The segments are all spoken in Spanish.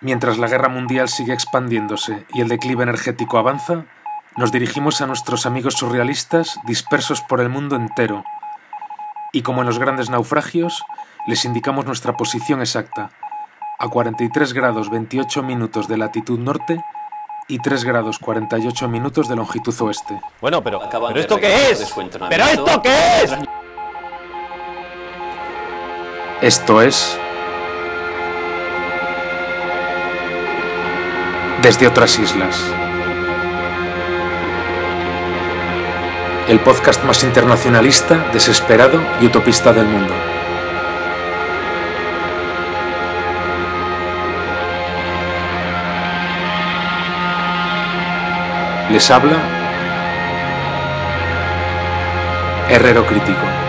Mientras la guerra mundial sigue expandiéndose y el declive energético avanza, nos dirigimos a nuestros amigos surrealistas dispersos por el mundo entero. Y como en los grandes naufragios, les indicamos nuestra posición exacta, a 43 grados 28 minutos de latitud norte y 3 grados 48 minutos de longitud oeste. Bueno, pero, ¿pero esto qué es? ¿Pero esto qué es? Esto es... Desde otras islas. El podcast más internacionalista, desesperado y utopista del mundo. Les habla Herrero Crítico.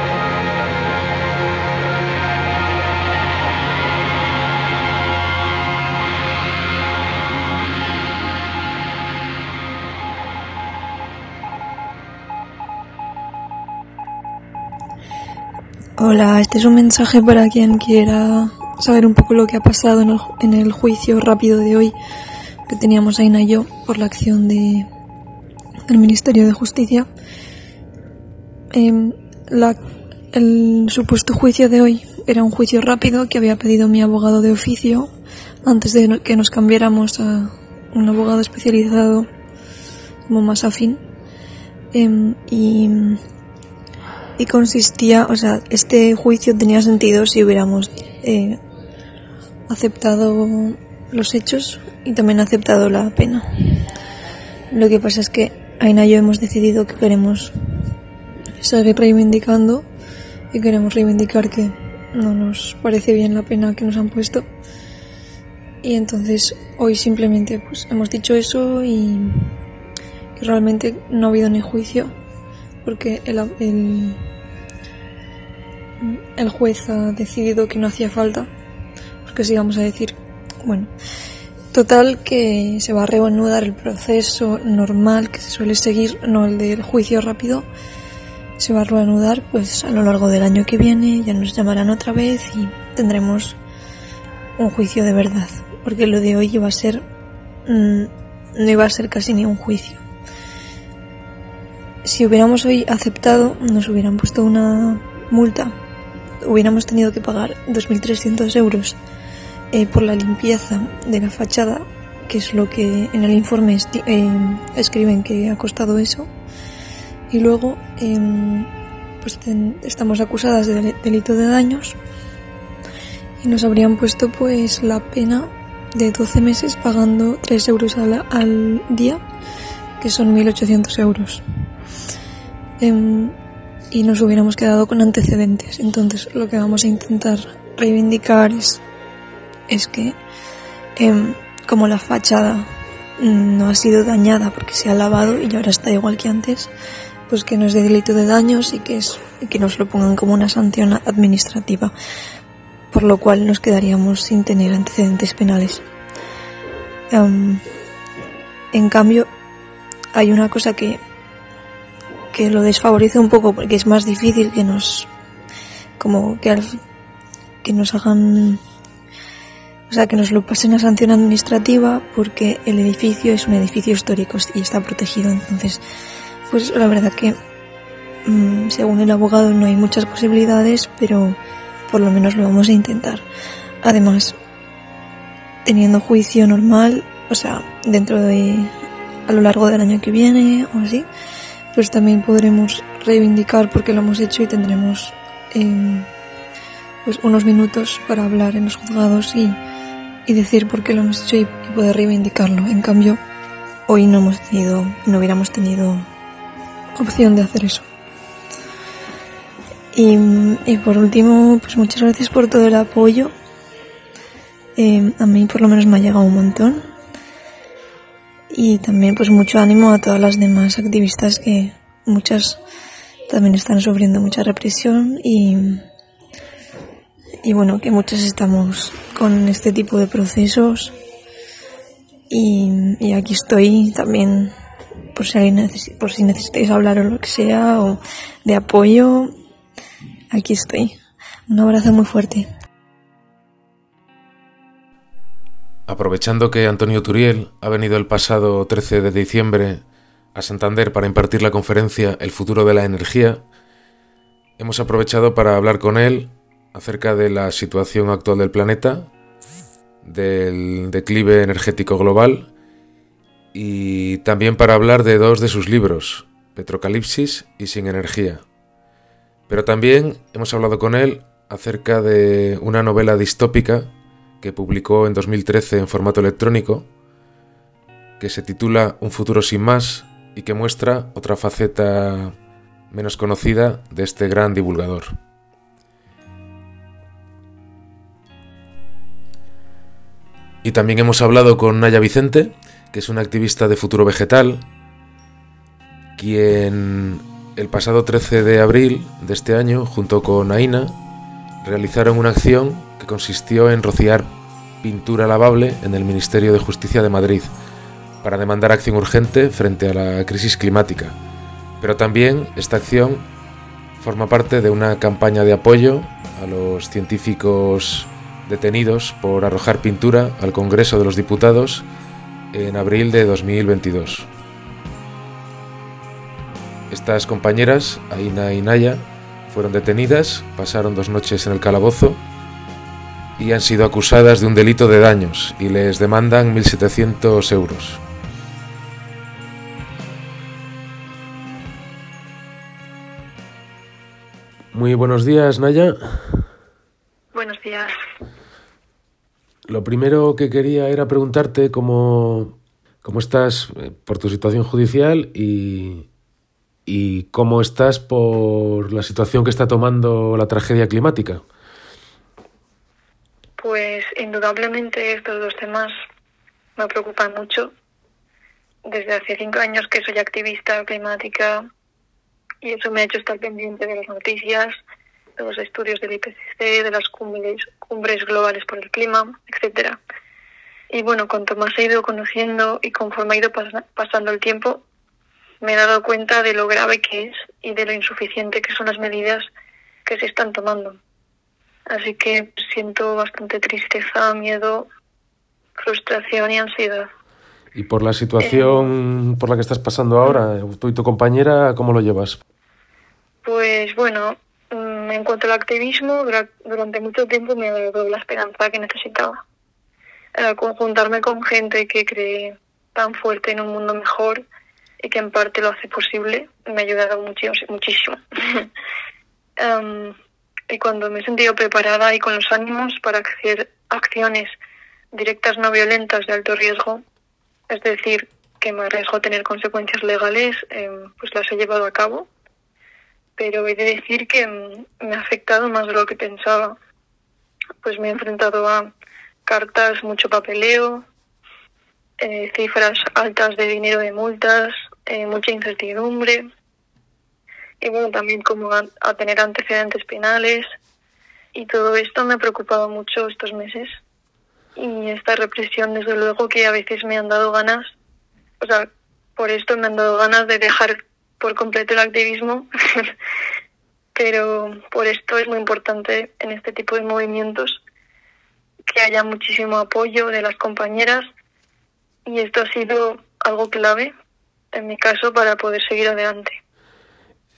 Hola, este es un mensaje para quien quiera saber un poco lo que ha pasado en el, en el juicio rápido de hoy que teníamos Aina y yo por la acción de, del Ministerio de Justicia. Em, el supuesto juicio de hoy era un juicio rápido que había pedido mi abogado de oficio antes de que nos cambiáramos a un abogado especializado como más afín. Em, y y consistía, o sea, este juicio tenía sentido si hubiéramos eh, aceptado los hechos y también aceptado la pena. Lo que pasa es que Aina y yo hemos decidido que queremos seguir reivindicando y queremos reivindicar que no nos parece bien la pena que nos han puesto. Y entonces hoy simplemente pues hemos dicho eso y, y realmente no ha habido ni juicio porque el, el, el juez ha decidido que no hacía falta, porque si vamos a decir, bueno, total que se va a reanudar el proceso normal que se suele seguir, no el del juicio rápido, se va a reanudar pues a lo largo del año que viene, ya nos llamarán otra vez y tendremos un juicio de verdad, porque lo de hoy iba a ser, mmm, no iba a ser casi ni un juicio. Si hubiéramos hoy aceptado, nos hubieran puesto una multa hubiéramos tenido que pagar 2.300 euros eh, por la limpieza de la fachada, que es lo que en el informe eh, escriben que ha costado eso. Y luego eh, pues estamos acusadas de delito de daños y nos habrían puesto pues la pena de 12 meses pagando 3 euros al, al día, que son 1.800 euros. Y nos hubiéramos quedado con antecedentes. Entonces lo que vamos a intentar reivindicar es, es que eh, como la fachada no ha sido dañada porque se ha lavado y ahora está igual que antes, pues que no es de delito de daños y que, que nos lo pongan como una sanción administrativa, por lo cual nos quedaríamos sin tener antecedentes penales. Um, en cambio, hay una cosa que que lo desfavorece un poco porque es más difícil que nos como que, que nos hagan o sea que nos lo pasen a sanción administrativa porque el edificio es un edificio histórico y está protegido. Entonces pues la verdad que mmm, según el abogado no hay muchas posibilidades pero por lo menos lo vamos a intentar. Además teniendo juicio normal o sea dentro de a lo largo del año que viene o así pues también podremos reivindicar porque lo hemos hecho y tendremos eh, pues unos minutos para hablar en los juzgados y, y decir por qué lo hemos hecho y, poder reivindicarlo. En cambio, hoy no hemos tenido, no hubiéramos tenido opción de hacer eso. Y, y por último, pues muchas gracias por todo el apoyo. Eh, a mí por lo menos me ha llegado un montón y también pues mucho ánimo a todas las demás activistas que muchas también están sufriendo mucha represión y, y bueno, que muchas estamos con este tipo de procesos y, y aquí estoy también por si, por si necesitáis hablar o lo que sea o de apoyo, aquí estoy. Un abrazo muy fuerte. Aprovechando que Antonio Turiel ha venido el pasado 13 de diciembre a Santander para impartir la conferencia El futuro de la energía, hemos aprovechado para hablar con él acerca de la situación actual del planeta, del declive energético global y también para hablar de dos de sus libros, Petrocalipsis y Sin Energía. Pero también hemos hablado con él acerca de una novela distópica que publicó en 2013 en formato electrónico, que se titula Un futuro sin más y que muestra otra faceta menos conocida de este gran divulgador. Y también hemos hablado con Naya Vicente, que es una activista de futuro vegetal, quien el pasado 13 de abril de este año, junto con Aina, realizaron una acción que consistió en rociar pintura lavable en el Ministerio de Justicia de Madrid para demandar acción urgente frente a la crisis climática. Pero también esta acción forma parte de una campaña de apoyo a los científicos detenidos por arrojar pintura al Congreso de los Diputados en abril de 2022. Estas compañeras, Aina y Naya, fueron detenidas, pasaron dos noches en el calabozo y han sido acusadas de un delito de daños y les demandan 1.700 euros. Muy buenos días, Naya. Buenos días. Lo primero que quería era preguntarte cómo, cómo estás eh, por tu situación judicial y, y cómo estás por la situación que está tomando la tragedia climática. Pues indudablemente estos dos temas me preocupan mucho. Desde hace cinco años que soy activista climática y eso me ha hecho estar pendiente de las noticias, de los estudios del IPCC, de las cumbres, globales por el clima, etcétera. Y bueno, cuanto más he ido conociendo y conforme ha ido pasando el tiempo, me he dado cuenta de lo grave que es y de lo insuficiente que son las medidas que se están tomando. Así que siento bastante tristeza, miedo, frustración y ansiedad. ¿Y por la situación por la que estás pasando ahora, tú y tu compañera, cómo lo llevas? Pues bueno, mm, en cuanto al activismo, durante mucho tiempo me ha dado la esperanza que necesitaba. conjuntarme con gente que cree tan fuerte en un mundo mejor y que en parte lo hace posible, me ha ayudado muchísimo. Em, y cuando me he sentido preparada y con los ánimos para hacer acciones directas no violentas de alto riesgo, es decir, que me arriesgo a tener consecuencias legales, em, pues las he llevado a cabo. Pero he de decir que em, me ha afectado más de lo que pensaba. Pues me he enfrentado a cartas, mucho papeleo, eh, cifras altas de dinero de multas, eh, mucha incertidumbre y bueno, también como a, tener antecedentes penales. Y todo esto me ha preocupado mucho estos meses. Y esta represión desde luego que a veces me han dado ganas, o sea, por esto me han dado ganas de dejar por completo el activismo, pero por esto es muy importante en este tipo de movimientos que haya muchísimo apoyo de las compañeras. Y esto ha sido algo clave en mi caso, para poder seguir adelante.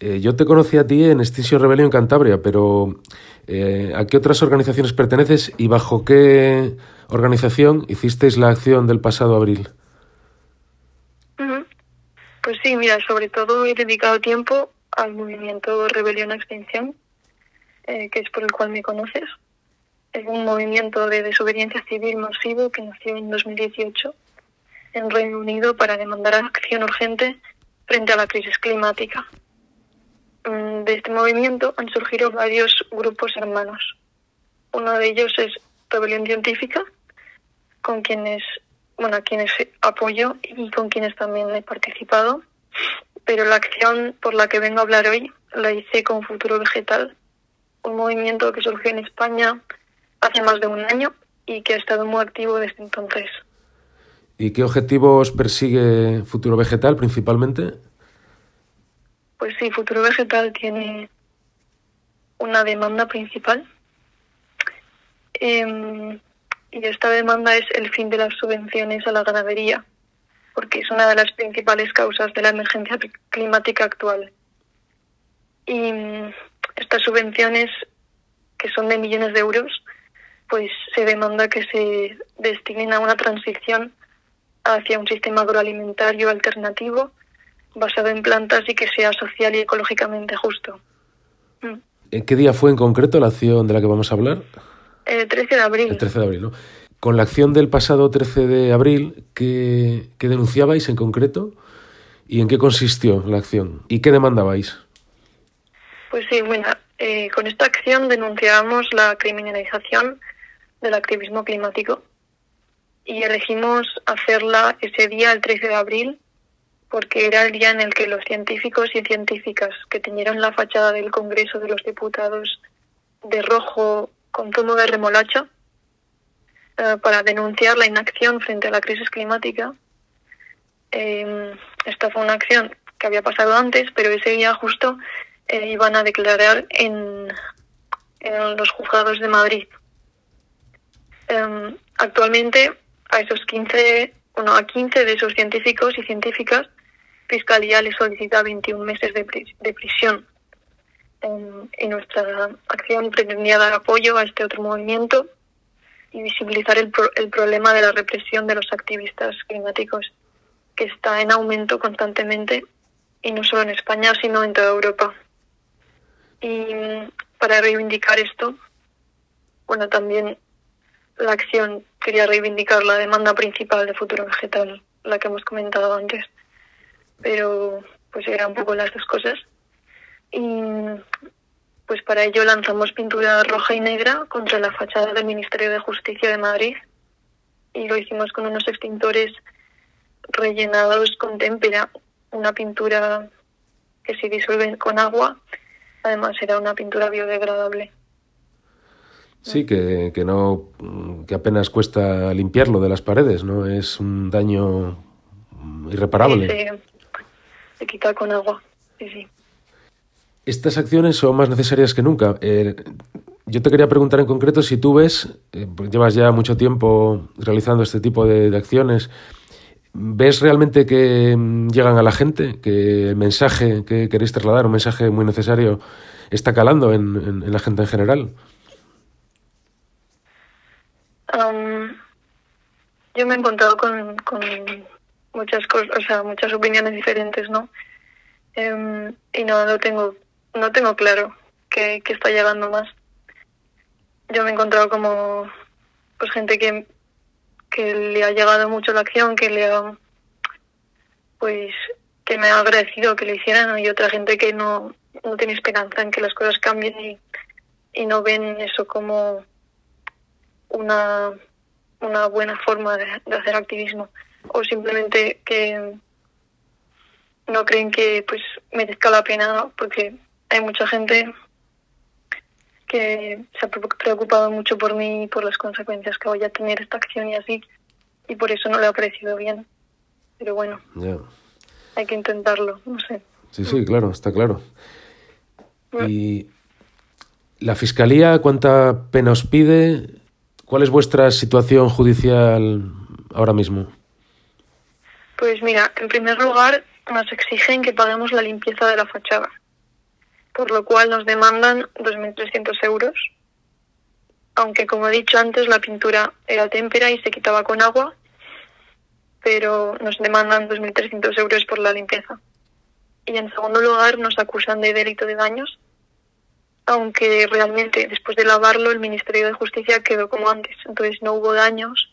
Eh, yo te conocí a ti en Extinction Rebellion en Cantabria, pero eh, ¿a qué otras organizaciones perteneces y bajo qué organización hicisteis la acción del pasado abril? Pues sí, mira, sobre todo he dedicado tiempo al movimiento Rebelión a Extinción, eh, que es por el cual me conoces. Es un movimiento de desobediencia civil masivo que nació en 2018 en Reino Unido para demandar acción urgente frente a la crisis climática. Mm, de este movimiento han surgido varios grupos hermanos. Uno de ellos es Rebelión Científica, con quienes, bueno, a quienes apoyo y con quienes también he participado. Pero la acción por la que vengo a hablar hoy la hice con Futuro Vegetal, un movimiento que surgió en España hace más de un año y que ha estado muy activo desde entonces. ¿Y qué objetivos persigue Futuro Vegetal principalmente? Pues sí, Futuro Vegetal tiene una demanda principal. Em, y esta demanda es el fin de las subvenciones a la ganadería, porque es una de las principales causas de la emergencia climática actual. Y mm, estas subvenciones, que son de millones de euros, pues se demanda que se destinen a una transición hacia un sistema agroalimentario alternativo basado en plantas y que sea social y ecológicamente justo. Mm. ¿En qué día fue en concreto la acción de la que vamos a hablar? El 13 de abril. El 13 de abril, ¿no? Con la acción del pasado 13 de abril, ¿qué, denunciabais en concreto? ¿Y en qué consistió la acción? ¿Y qué demandabais? Pues sí, bueno, eh, con esta acción denunciábamos la criminalización del activismo climático y elegimos hacerla ese día, el 13 de abril, porque era el día en el que los científicos y científicas que teñieron la fachada del Congreso de los Diputados de rojo con tono de remolacha eh, para denunciar la inacción frente a la crisis climática. Eh, esta fue una acción que había pasado antes, pero ese día justo eh, iban a declarar en, en los juzgados de Madrid. Em, actualmente a esos 15, bueno, a 15 de esos científicos y científicas, Fiscalía les solicita 21 meses de, prisión. En, nuestra acción pretendía dar apoyo a este otro movimiento y visibilizar el, el problema de la represión de los activistas climáticos, que está en aumento constantemente, y no solo en España, sino en toda Europa. Y para reivindicar esto, bueno, también la acción quería reivindicar la demanda principal de futuro vegetal, la que hemos comentado antes. Pero pues eran un poco las dos cosas. Y pues para ello lanzamos pintura roja y negra contra la fachada del Ministerio de Justicia de Madrid y lo hicimos con unos extintores rellenados con témpera, una pintura que se disuelve con agua, además era una pintura biodegradable. Sí, que, que, no, que apenas cuesta limpiarlo de las paredes, ¿no? Es un daño irreparable. Sí, se, quita con agua, sí, sí. Estas acciones son más necesarias que nunca. Eh, yo te quería preguntar en concreto si tú ves, eh, llevas ya mucho tiempo realizando este tipo de, acciones, ¿ves realmente que mm, llegan a la gente? ¿Que el mensaje que queréis trasladar, un mensaje muy necesario, está calando en, en la gente en general? yo me he encontrado con, con muchas cosas, o sea, muchas opiniones diferentes, ¿no? Em, y no lo tengo, no tengo claro qué, está llegando más. Yo me he encontrado como pues gente que, que le ha llegado mucho la acción, que le ha pues que me ha agradecido que lo hicieran y otra gente que no, no tiene esperanza en que las cosas cambien y, y no ven eso como una, una buena forma de, hacer activismo o simplemente que no creen que pues merezca la pena porque hay mucha gente que se ha preocupado mucho por mí y por las consecuencias que voy a tener esta acción y así y por eso no le ha parecido bien. Pero bueno hay que intentarlo no sé. Sí sí claro está claro. Mm. y la fiscalía cuánta pena os pide ¿Cuál es vuestra situación judicial ahora mismo? Pues mira, en primer lugar nos exigen que paguemos la limpieza de la fachada, por lo cual nos demandan 2.300 euros, aunque como he dicho antes la pintura era témpera y se quitaba con agua, pero nos demandan 2.300 euros por la limpieza. Y en segundo lugar nos acusan de delito de daños aunque realmente después de lavarlo el Ministerio de Justicia quedó como antes, entonces no hubo daños,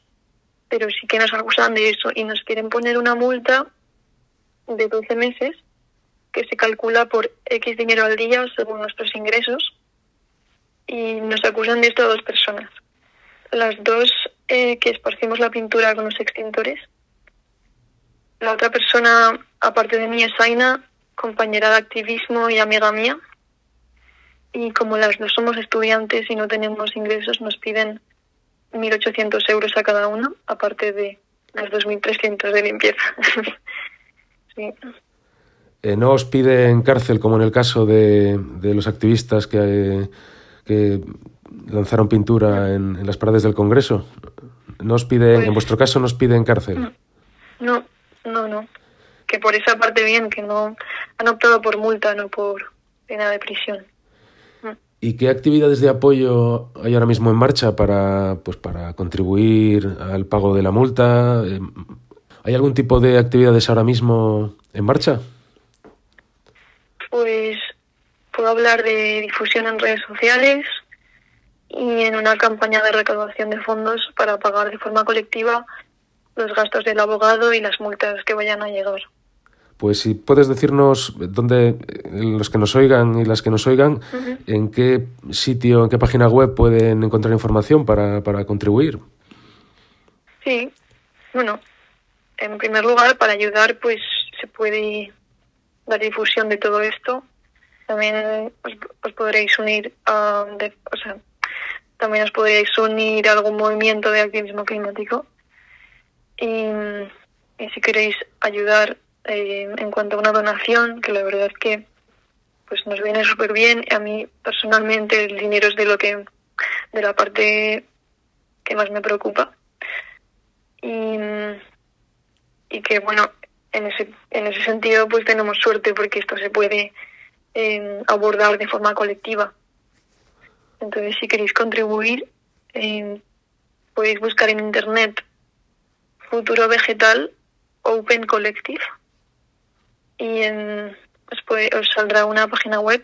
pero sí que nos acusan de eso y nos quieren poner una multa de 12 meses que se calcula por X dinero al día según nuestros ingresos y nos acusan de esto a dos personas. Las dos eh, que esparcimos la pintura con los extintores. La otra persona, aparte de mí, es Aina, compañera de activismo y amiga mía, y como las no somos estudiantes y no tenemos ingresos, nos piden 1.800 euros a cada uno, aparte de las 2.300 de limpieza. sí. Eh, ¿No os piden cárcel como en el caso de, de los activistas que, que lanzaron pintura en, las paredes del Congreso. ¿Nos piden, en pues vuestro caso, nos piden cárcel? No, no, no. Que por esa parte bien, que no han optado por multa, no por pena de prisión. ¿Y qué actividades de apoyo hay ahora mismo en marcha para, pues, para contribuir al pago de la multa? Em, ¿Hay algún tipo de actividades ahora mismo en marcha? Pues puedo hablar de difusión en redes sociales y en una campaña de recaudación de fondos para pagar de forma colectiva los gastos del abogado y las multas que vayan a llegar. Pues si puedes decirnos dónde los que nos oigan y las que nos oigan, en qué sitio, en qué página web pueden encontrar información para, para contribuir. Sí, bueno, en primer lugar, para ayudar, pues se puede dar difusión de todo esto. También os, podréis unir a, o sea, también os podréis unir a algún movimiento de activismo climático. Y, y si queréis ayudar eh, en cuanto a una donación, que la verdad es que pues nos viene súper bien. A mí personalmente el dinero es de lo que de la parte que más me preocupa. Y, y que bueno, en ese, en ese sentido pues tenemos suerte porque esto se puede eh, abordar de forma colectiva. Entonces si queréis contribuir eh, podéis buscar en internet Futuro Vegetal Open Collective y en, os, os saldrá una página web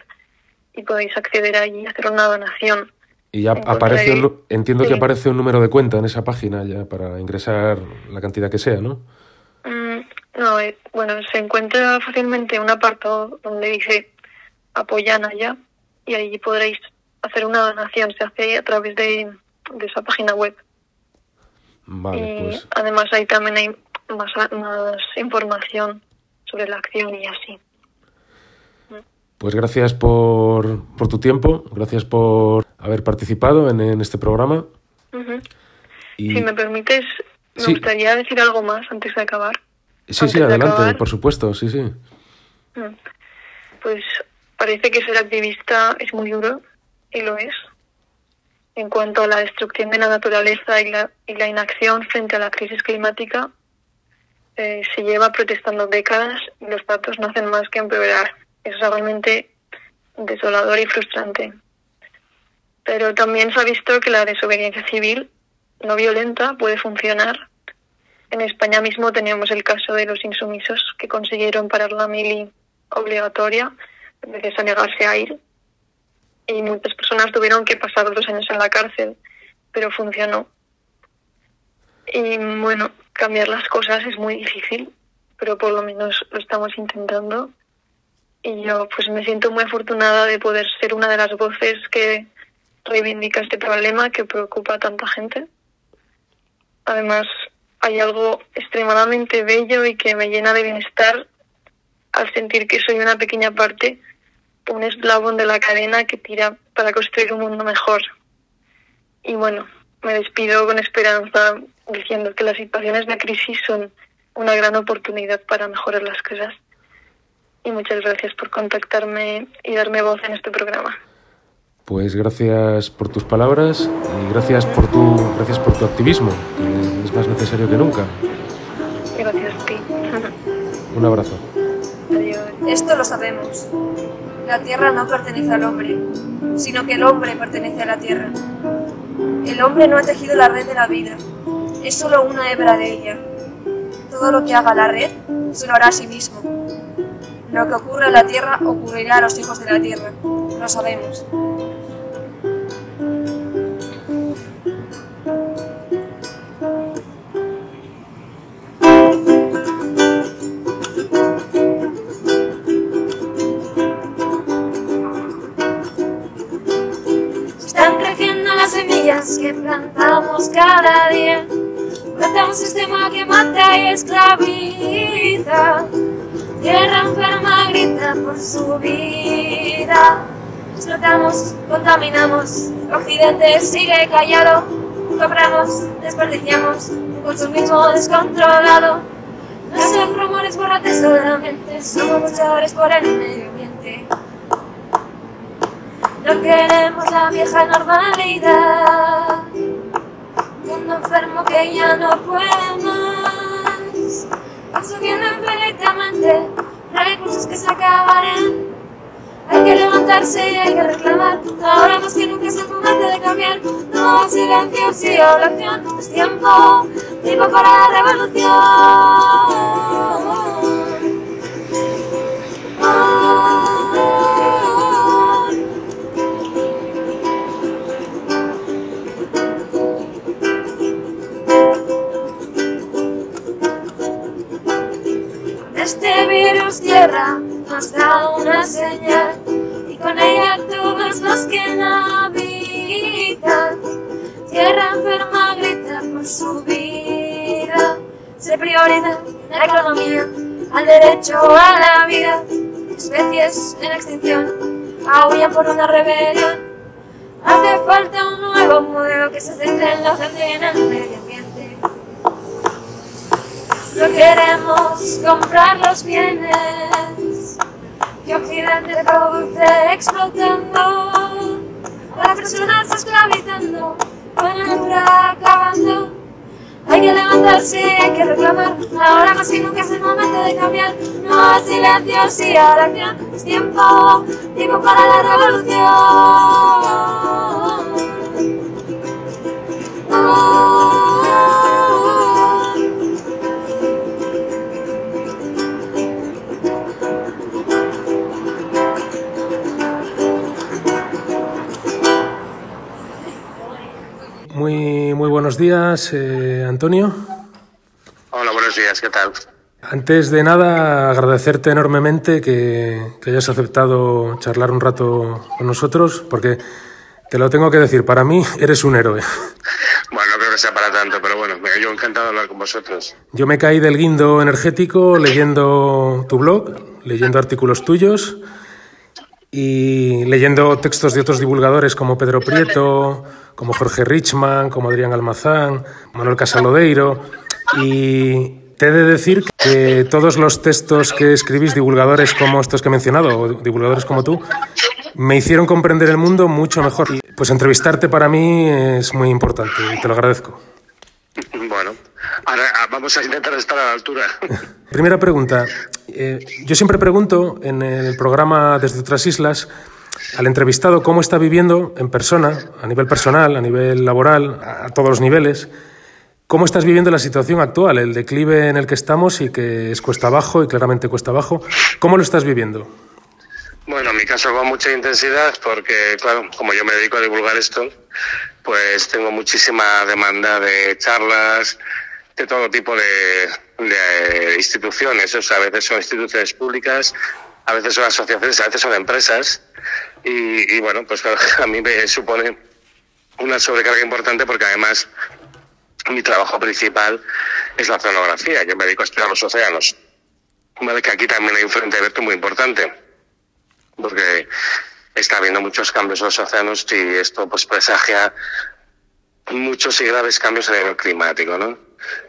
y podéis acceder allí y hacer una donación. Y ya aparece, entiendo que aparece un número de cuenta en esa página ya para ingresar la cantidad que sea, ¿no? Mm, no, eh, bueno, se encuentra fácilmente un apartado donde dice apoyan allá y allí podréis hacer una donación. Se hace a través de, esa página web. Vale, pues. Además, ahí también hay más, más información sobre la acción y así. Pues gracias por, por tu tiempo, gracias por haber participado en, en este programa. Si me permites, me gustaría decir algo más antes de acabar. Sí, sí, adelante, por supuesto, sí, sí. Mm. Pues parece que ser activista es muy duro, y lo es. En cuanto a la destrucción de la naturaleza y la, y la inacción frente a la crisis climática, eh, se lleva protestando décadas y los datos no hacen más que empeorar. es realmente desolador y frustrante. Pero también se ha visto que la desobediencia civil no violenta puede funcionar. En España mismo teníamos el caso de los insumisos que consiguieron parar la mili obligatoria gracias a negarse a ir. Y muchas personas tuvieron que pasar dos años en la cárcel, pero funcionó. Y bueno, cambiar las cosas es muy difícil, pero por lo menos lo estamos intentando. Y yo pues me siento muy afortunada de poder ser una de las voces que reivindica este problema que preocupa a tanta gente. Además, hay algo extremadamente bello y que me llena de bienestar al sentir que soy una pequeña parte, un eslabón de la cadena que tira para construir un mundo mejor. Y bueno, me despido con esperanza diciendo que las situaciones de crisis son una gran oportunidad para mejorar las cosas. Y muchas gracias por contactarme y darme voz en este programa. Pues gracias por tus palabras y gracias por tu, gracias por tu activismo, que es más necesario que nunca. Gracias a ti. Un abrazo. Adiós. Esto lo sabemos. La tierra no pertenece al hombre, sino que el hombre pertenece a la tierra. El hombre no ha tejido la red de la vida, es solo una hebra de ella. Todo lo que haga la red se lo hará a sí mismo. Lo que ocurre en la Tierra ocurrirá a los hijos de la Tierra, lo sabemos. Semillas que plantamos cada día Mata un sistema que mata y esclaviza. Tierra enferma grita por su vida. Explotamos, contaminamos. Occidente sigue callado. Compramos, desperdiciamos. Consumismo descontrolado. No son rumores volantes solamente. Somos luchadores por el medio ambiente. No queremos la vieja normalidad. Un mundo enfermo que ya no puede más. Consumiendo infinitamente recursos que se acabarán. Hay que levantarse y hay que reclamar. Ahora más que nunca es el momento de cambiar. No silencio, sí oración. Es tiempo, tiempo para la revolución. Virus tierra nos da una señal y con ella todos los que la habitan. Tierra enferma grita por su vida. Se prioriza la economía al derecho a la vida. Especies en extinción aullan por una rebelión. Hace falta un nuevo modelo que se centre en la gente en el medio. No queremos comprar los bienes que Occidente produce explotando, a las personas esclavizando, con la natura acabando. Hay que levantarse, hay que reclamar, ahora más que nunca es el momento de cambiar. No hay silencio, sí a acción, es tiempo, tiempo para la revolución. Muy, muy buenos días, eh, Antonio. Hola, buenos días, ¿qué tal? Antes de nada, agradecerte enormemente que, que, hayas aceptado charlar un rato con nosotros, porque te lo tengo que decir, para mí eres un héroe. Bueno, no creo que sea para tanto, pero bueno, yo encantado de hablar con vosotros. Yo me caí del guindo energético leyendo tu blog, leyendo artículos tuyos y leyendo textos de otros divulgadores como Pedro Prieto, como Jorge Richman, como Adrián Almazán, Manuel Casalodeiro. Y te he de decir que todos los textos que escribís, divulgadores como estos que he mencionado, o divulgadores como tú, me hicieron comprender el mundo mucho mejor. Y pues entrevistarte para mí es muy importante y te lo agradezco. Bueno, ahora vamos a intentar estar a la altura. Primera pregunta. Eh, yo siempre pregunto en el programa Desde otras islas al entrevistado cómo está viviendo en persona, a nivel personal, a nivel laboral, a todos los niveles, cómo estás viviendo la situación actual, el declive en el que estamos y que es cuesta abajo y claramente cuesta abajo. ¿Cómo lo estás viviendo? Bueno, en mi caso con mucha intensidad porque, claro, como yo me dedico a divulgar esto, pues tengo muchísima demanda de charlas, de todo tipo de, de instituciones. O sea, a veces son instituciones públicas, a veces son asociaciones, a veces son empresas. Y, bueno, pues claro, a mí me supone una sobrecarga importante porque además mi trabajo principal es la oceanografía. Yo me dedico a estudiar los océanos. Vale, que aquí también hay un frente abierto muy importante, porque está habiendo muchos cambios en los océanos y esto pues presagia muchos y graves cambios a nivel climático, ¿no?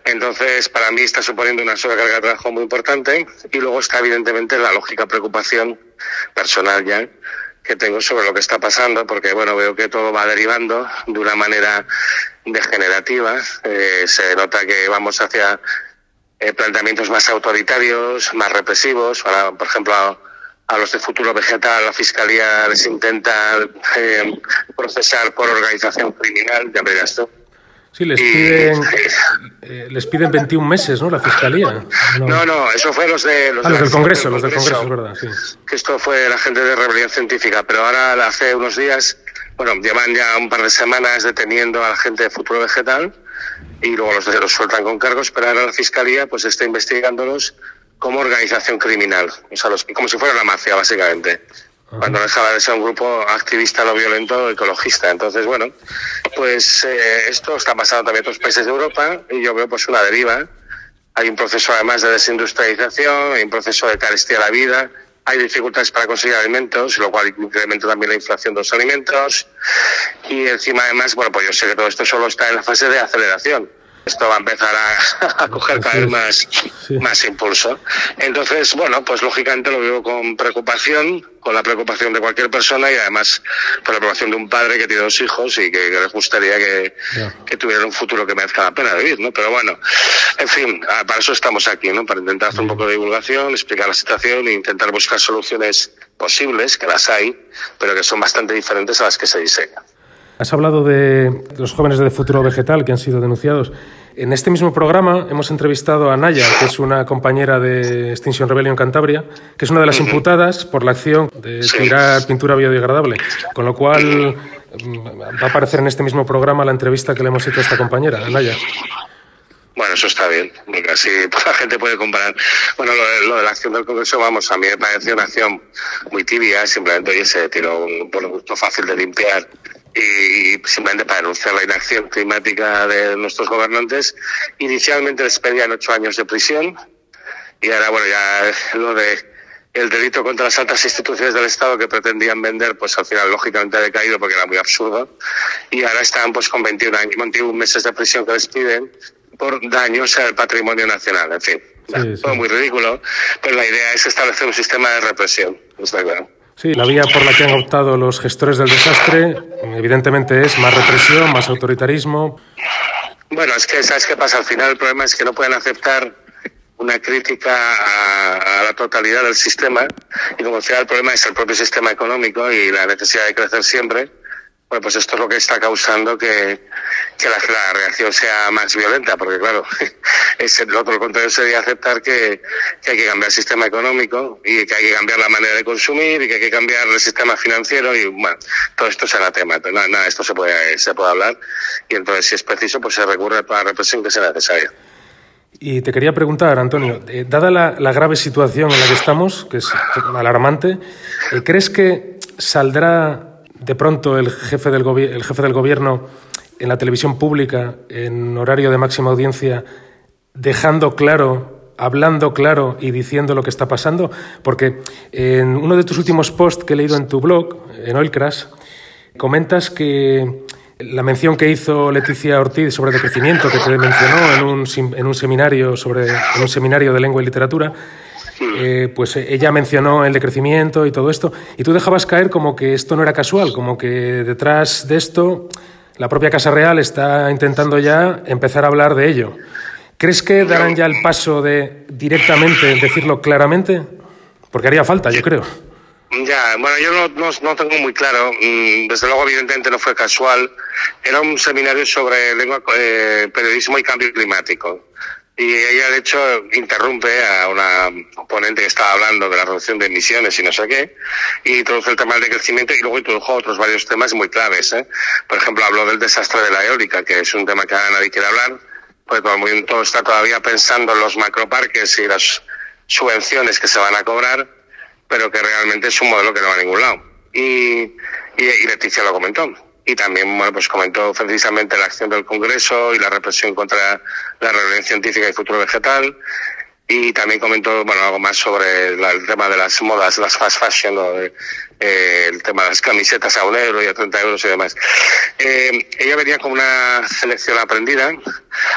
Entonces, para mí está suponiendo una sobrecarga de trabajo muy importante y luego está evidentemente la lógica preocupación personal ya que tengo sobre lo que está pasando, porque bueno, veo que todo va derivando de una manera degenerativa. Eh, se nota que vamos hacia eh, planteamientos más autoritarios, más represivos. Ahora, por ejemplo, a, los de futuro vegetal, la fiscalía les intenta eh, procesar por organización criminal, ya verás tú. Sí, les piden, eh, les piden 21 meses, ¿no? La fiscalía. No, no, no eso fue los de los, ah, de los del Congreso, los del Congreso, es verdad, sí. Que esto fue la gente de rebelión científica, pero ahora hace unos días, bueno, llevan ya un par de semanas deteniendo a la gente de Futuro Vegetal y luego los, los sueltan con cargos, pero ahora la fiscalía pues está investigándolos como organización criminal, o sea, los, como si fuera la mafia, básicamente cuando dejaba de ser un grupo activista no violento ecologista. Entonces, bueno, pues eh, esto está pasando también en otros países de Europa y yo veo pues una deriva. Hay un proceso además de desindustrialización, hay un proceso de carestía a la vida, hay dificultades para conseguir alimentos, lo cual incrementa también la inflación de los alimentos. Y encima además, bueno, pues yo sé que todo esto solo está en la fase de aceleración. Esto va a empezar a, coger cada vez más, más impulso. Entonces, bueno, pues lógicamente lo vivo con preocupación, con la preocupación de cualquier persona y además con la preocupación de un padre que tiene dos hijos y que, les gustaría que, que, tuvieran un futuro que merezca la pena vivir, ¿no? Pero bueno, en fin, ah, para eso estamos aquí, ¿no? Para intentar hacer un poco de divulgación, explicar la situación e intentar buscar soluciones posibles, que las hay, pero que son bastante diferentes a las que se diseñan. Has hablado de los jóvenes de futuro vegetal que han sido denunciados. En este mismo programa hemos entrevistado a Naya, que es una compañera de Extinction Rebellion Cantabria, que es una de las imputadas por la acción de tirar pintura biodegradable. Con lo cual mm, va a aparecer en este mismo programa la entrevista que le hemos hecho a esta compañera, a Naya. Bueno, eso está bien, porque así la gente puede comparar. Bueno, lo, de la acción del Congreso, vamos, a mí me parece una acción muy tibia, simplemente, oye, se tiró un, por gusto fácil de limpiar y simplemente para denunciar la inacción climática de nuestros gobernantes. Inicialmente les pedían ocho años de prisión y ahora, bueno, ya lo de el delito contra las altas instituciones del Estado que pretendían vender, pues al final lógicamente ha decaído porque era muy absurdo y ahora están pues con 21, años, 21 meses de prisión que les piden por daños al patrimonio nacional, en fin. Todo muy ridículo, pero la idea es establecer un sistema de represión, está claro. Sí, la vía por la que han optado los gestores del desastre, evidentemente, es más represión, más autoritarismo. Bueno, es que, ¿sabes qué pasa? Al final el problema es que no pueden aceptar una crítica a, la totalidad del sistema y como decía, el problema es el propio sistema económico y la necesidad de crecer siempre bueno, pues esto es lo que está causando que, la, reacción sea más violenta, porque claro, es el otro contrario sería aceptar que, hay que cambiar el sistema económico y que hay que cambiar la manera de consumir y que hay que cambiar el sistema financiero y bueno, todo esto es anatema, nada, nada, esto se puede, se puede hablar y entonces si es preciso pues se recurre a la represión que sea necesaria. Y te quería preguntar, Antonio, eh, dada la, la, grave situación en la que estamos, que es alarmante, eh, ¿crees que saldrá de pronto el jefe del, el jefe del gobierno en la televisión pública, en horario de máxima audiencia, dejando claro, hablando claro y diciendo lo que está pasando? Porque en uno de tus últimos posts que he leído en tu blog, en Oilcrash, comentas que la mención que hizo Leticia Ortiz sobre el decrecimiento, que te mencionó en un, en un seminario sobre en un seminario de lengua y literatura, eh, pues eh, ella mencionó el decrecimiento y todo esto, y tú dejabas caer como que esto no era casual, como que detrás de esto la propia Casa Real está intentando ya empezar a hablar de ello. ¿Crees que darán ya el paso de directamente decirlo claramente? Porque haría falta, yo creo. Ya, bueno, yo no, no, tengo muy claro. Mm, desde luego, evidentemente, no fue casual. Era un seminario sobre lengua, eh, periodismo y cambio climático. Y ella, de hecho, interrumpe a una oponente que estaba hablando de la reducción de emisiones y no sé qué, y introduce el tema del crecimiento y luego introdujo otros varios temas muy claves. ¿eh? Por ejemplo, habló del desastre de la eólica, que es un tema que nadie quiere hablar, pues todo el mundo está todavía pensando en los macroparques y las subvenciones que se van a cobrar, pero que realmente es un modelo que no va a ningún lado. Y, y, y Leticia lo comentó y también bueno, pues comentó precisamente la acción del Congreso y la represión contra la reunión científica y futuro vegetal y también comentó bueno algo más sobre el tema de las modas, las fast fashion, eh, el tema de las camisetas a un euro y a 30 euros y demás. Eh, ella venía con una selección aprendida,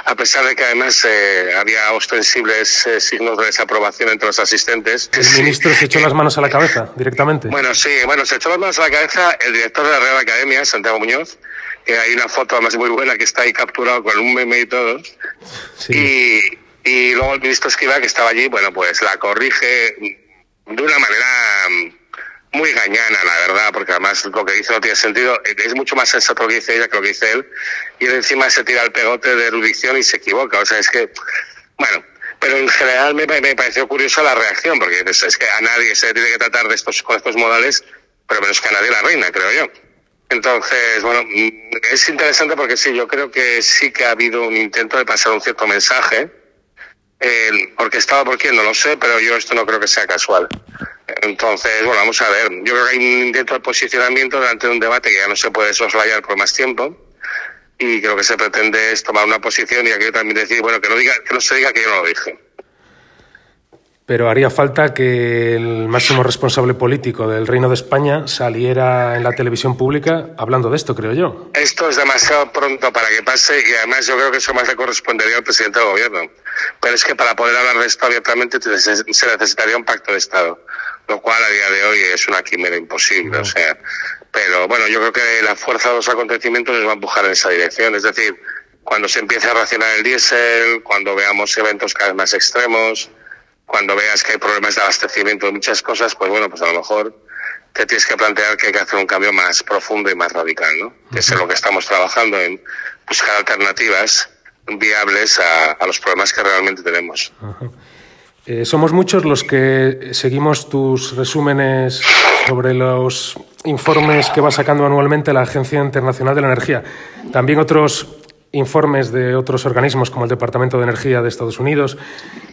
a pesar de que además eh, había ostensibles signos de desaprobación entre los asistentes. ¿El ministro se echó las manos a la cabeza directamente? Bueno, sí, bueno, se echó las manos a la cabeza el director de la Real Academia, Santiago Muñoz, que hay una foto además muy buena que está ahí capturado con un meme y todo. Sí. Y, y luego el ministro Esquiva, que estaba allí, bueno, pues la corrige de una manera muy gañana, la verdad, porque además lo que dice no tiene sentido. Es mucho más sensato lo que dice ella que lo que dice él. Y él encima se tira el pegote de erudición y se equivoca. O sea, es que, bueno, pero en general me, me pareció curiosa la reacción, porque es, que a nadie se tiene que tratar de estos, con estos modales, pero menos que a nadie la reina, creo yo. Entonces, bueno, es interesante porque sí, yo creo que sí que ha habido un intento de pasar un cierto mensaje eh, estaba por quién, no lo sé, pero yo esto no creo que sea casual. Entonces, bueno, vamos a ver. Yo creo que hay un intento de posicionamiento durante un debate que ya no se puede soslayar por más tiempo. Y creo que se pretende es tomar una posición y aquí también decir, bueno, que no, diga, que no se diga que yo no lo dije. Pero haría falta que el máximo responsable político del Reino de España saliera en la televisión pública hablando de esto, creo yo. Esto es demasiado pronto para que pase y además yo creo que eso más le correspondería al presidente del gobierno. Pero es que para poder hablar de esto abiertamente se necesitaría un pacto de Estado, lo cual a día de hoy es una quimera imposible. O sea, pero bueno, yo creo que la fuerza de los acontecimientos les va a empujar en esa dirección. Es decir, cuando se empiece a racionar el diésel, cuando veamos eventos cada vez más extremos, cuando veas que hay problemas de abastecimiento de muchas cosas, pues bueno, pues a lo mejor te tienes que plantear que hay que hacer un cambio más profundo y más radical, ¿no? Que es en lo que estamos trabajando, en buscar alternativas viables a, los problemas que realmente tenemos. Eh, somos muchos los que seguimos tus resúmenes sobre los informes que va sacando anualmente la Agencia Internacional de la Energía. También otros informes de otros organismos como el Departamento de Energía de Estados Unidos.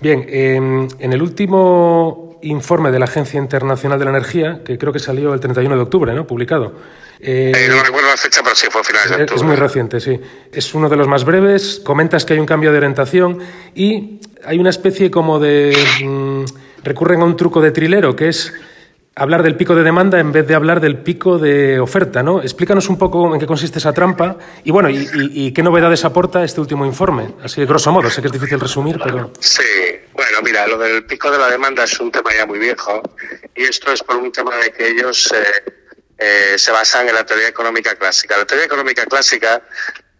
Bien, en el último informe de la Agencia Internacional de la Energía, que creo que salió el 31 de octubre, ¿no? Publicado. Eh, no recuerdo la fecha, pero sí fue a finales de octubre. Es muy reciente, sí. Es uno de los más breves. Comentas que hay un cambio de orientación y hay una especie como de... Mm, recurren a un truco de trilero, que es hablar del pico de demanda en vez de hablar del pico de oferta, ¿no? Explícanos un poco en qué consiste esa trampa y, bueno, y, qué novedades aporta este último informe. Así de grosso modo, sé que es difícil resumir, pero... Sí, bueno, mira, lo del pico de la demanda es un tema ya muy viejo y esto es por un tema de que ellos eh, eh, se basan en la teoría económica clásica. La teoría económica clásica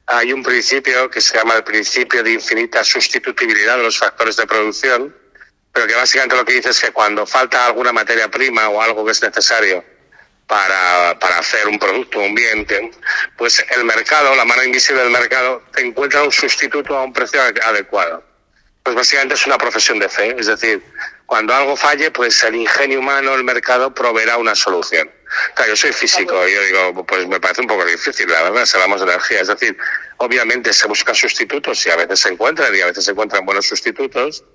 hay un principio que se llama el principio de infinita sustitutibilidad de los factores de producción, pero que básicamente lo que dice es que cuando falta alguna materia prima o algo que es necesario para, para hacer un producto, un bien, pues el mercado, la mano invisible del mercado, te encuentra un sustituto a un precio adecuado. Pues básicamente es una profesión de fe, es decir, cuando algo falle, pues el ingenio humano, el mercado, proveerá una solución. Claro, yo soy físico y yo digo, pues me parece un poco difícil, la verdad, si hablamos de energía. Es decir, obviamente se buscan sustitutos y a veces se encuentran y a veces se encuentran buenos sustitutos,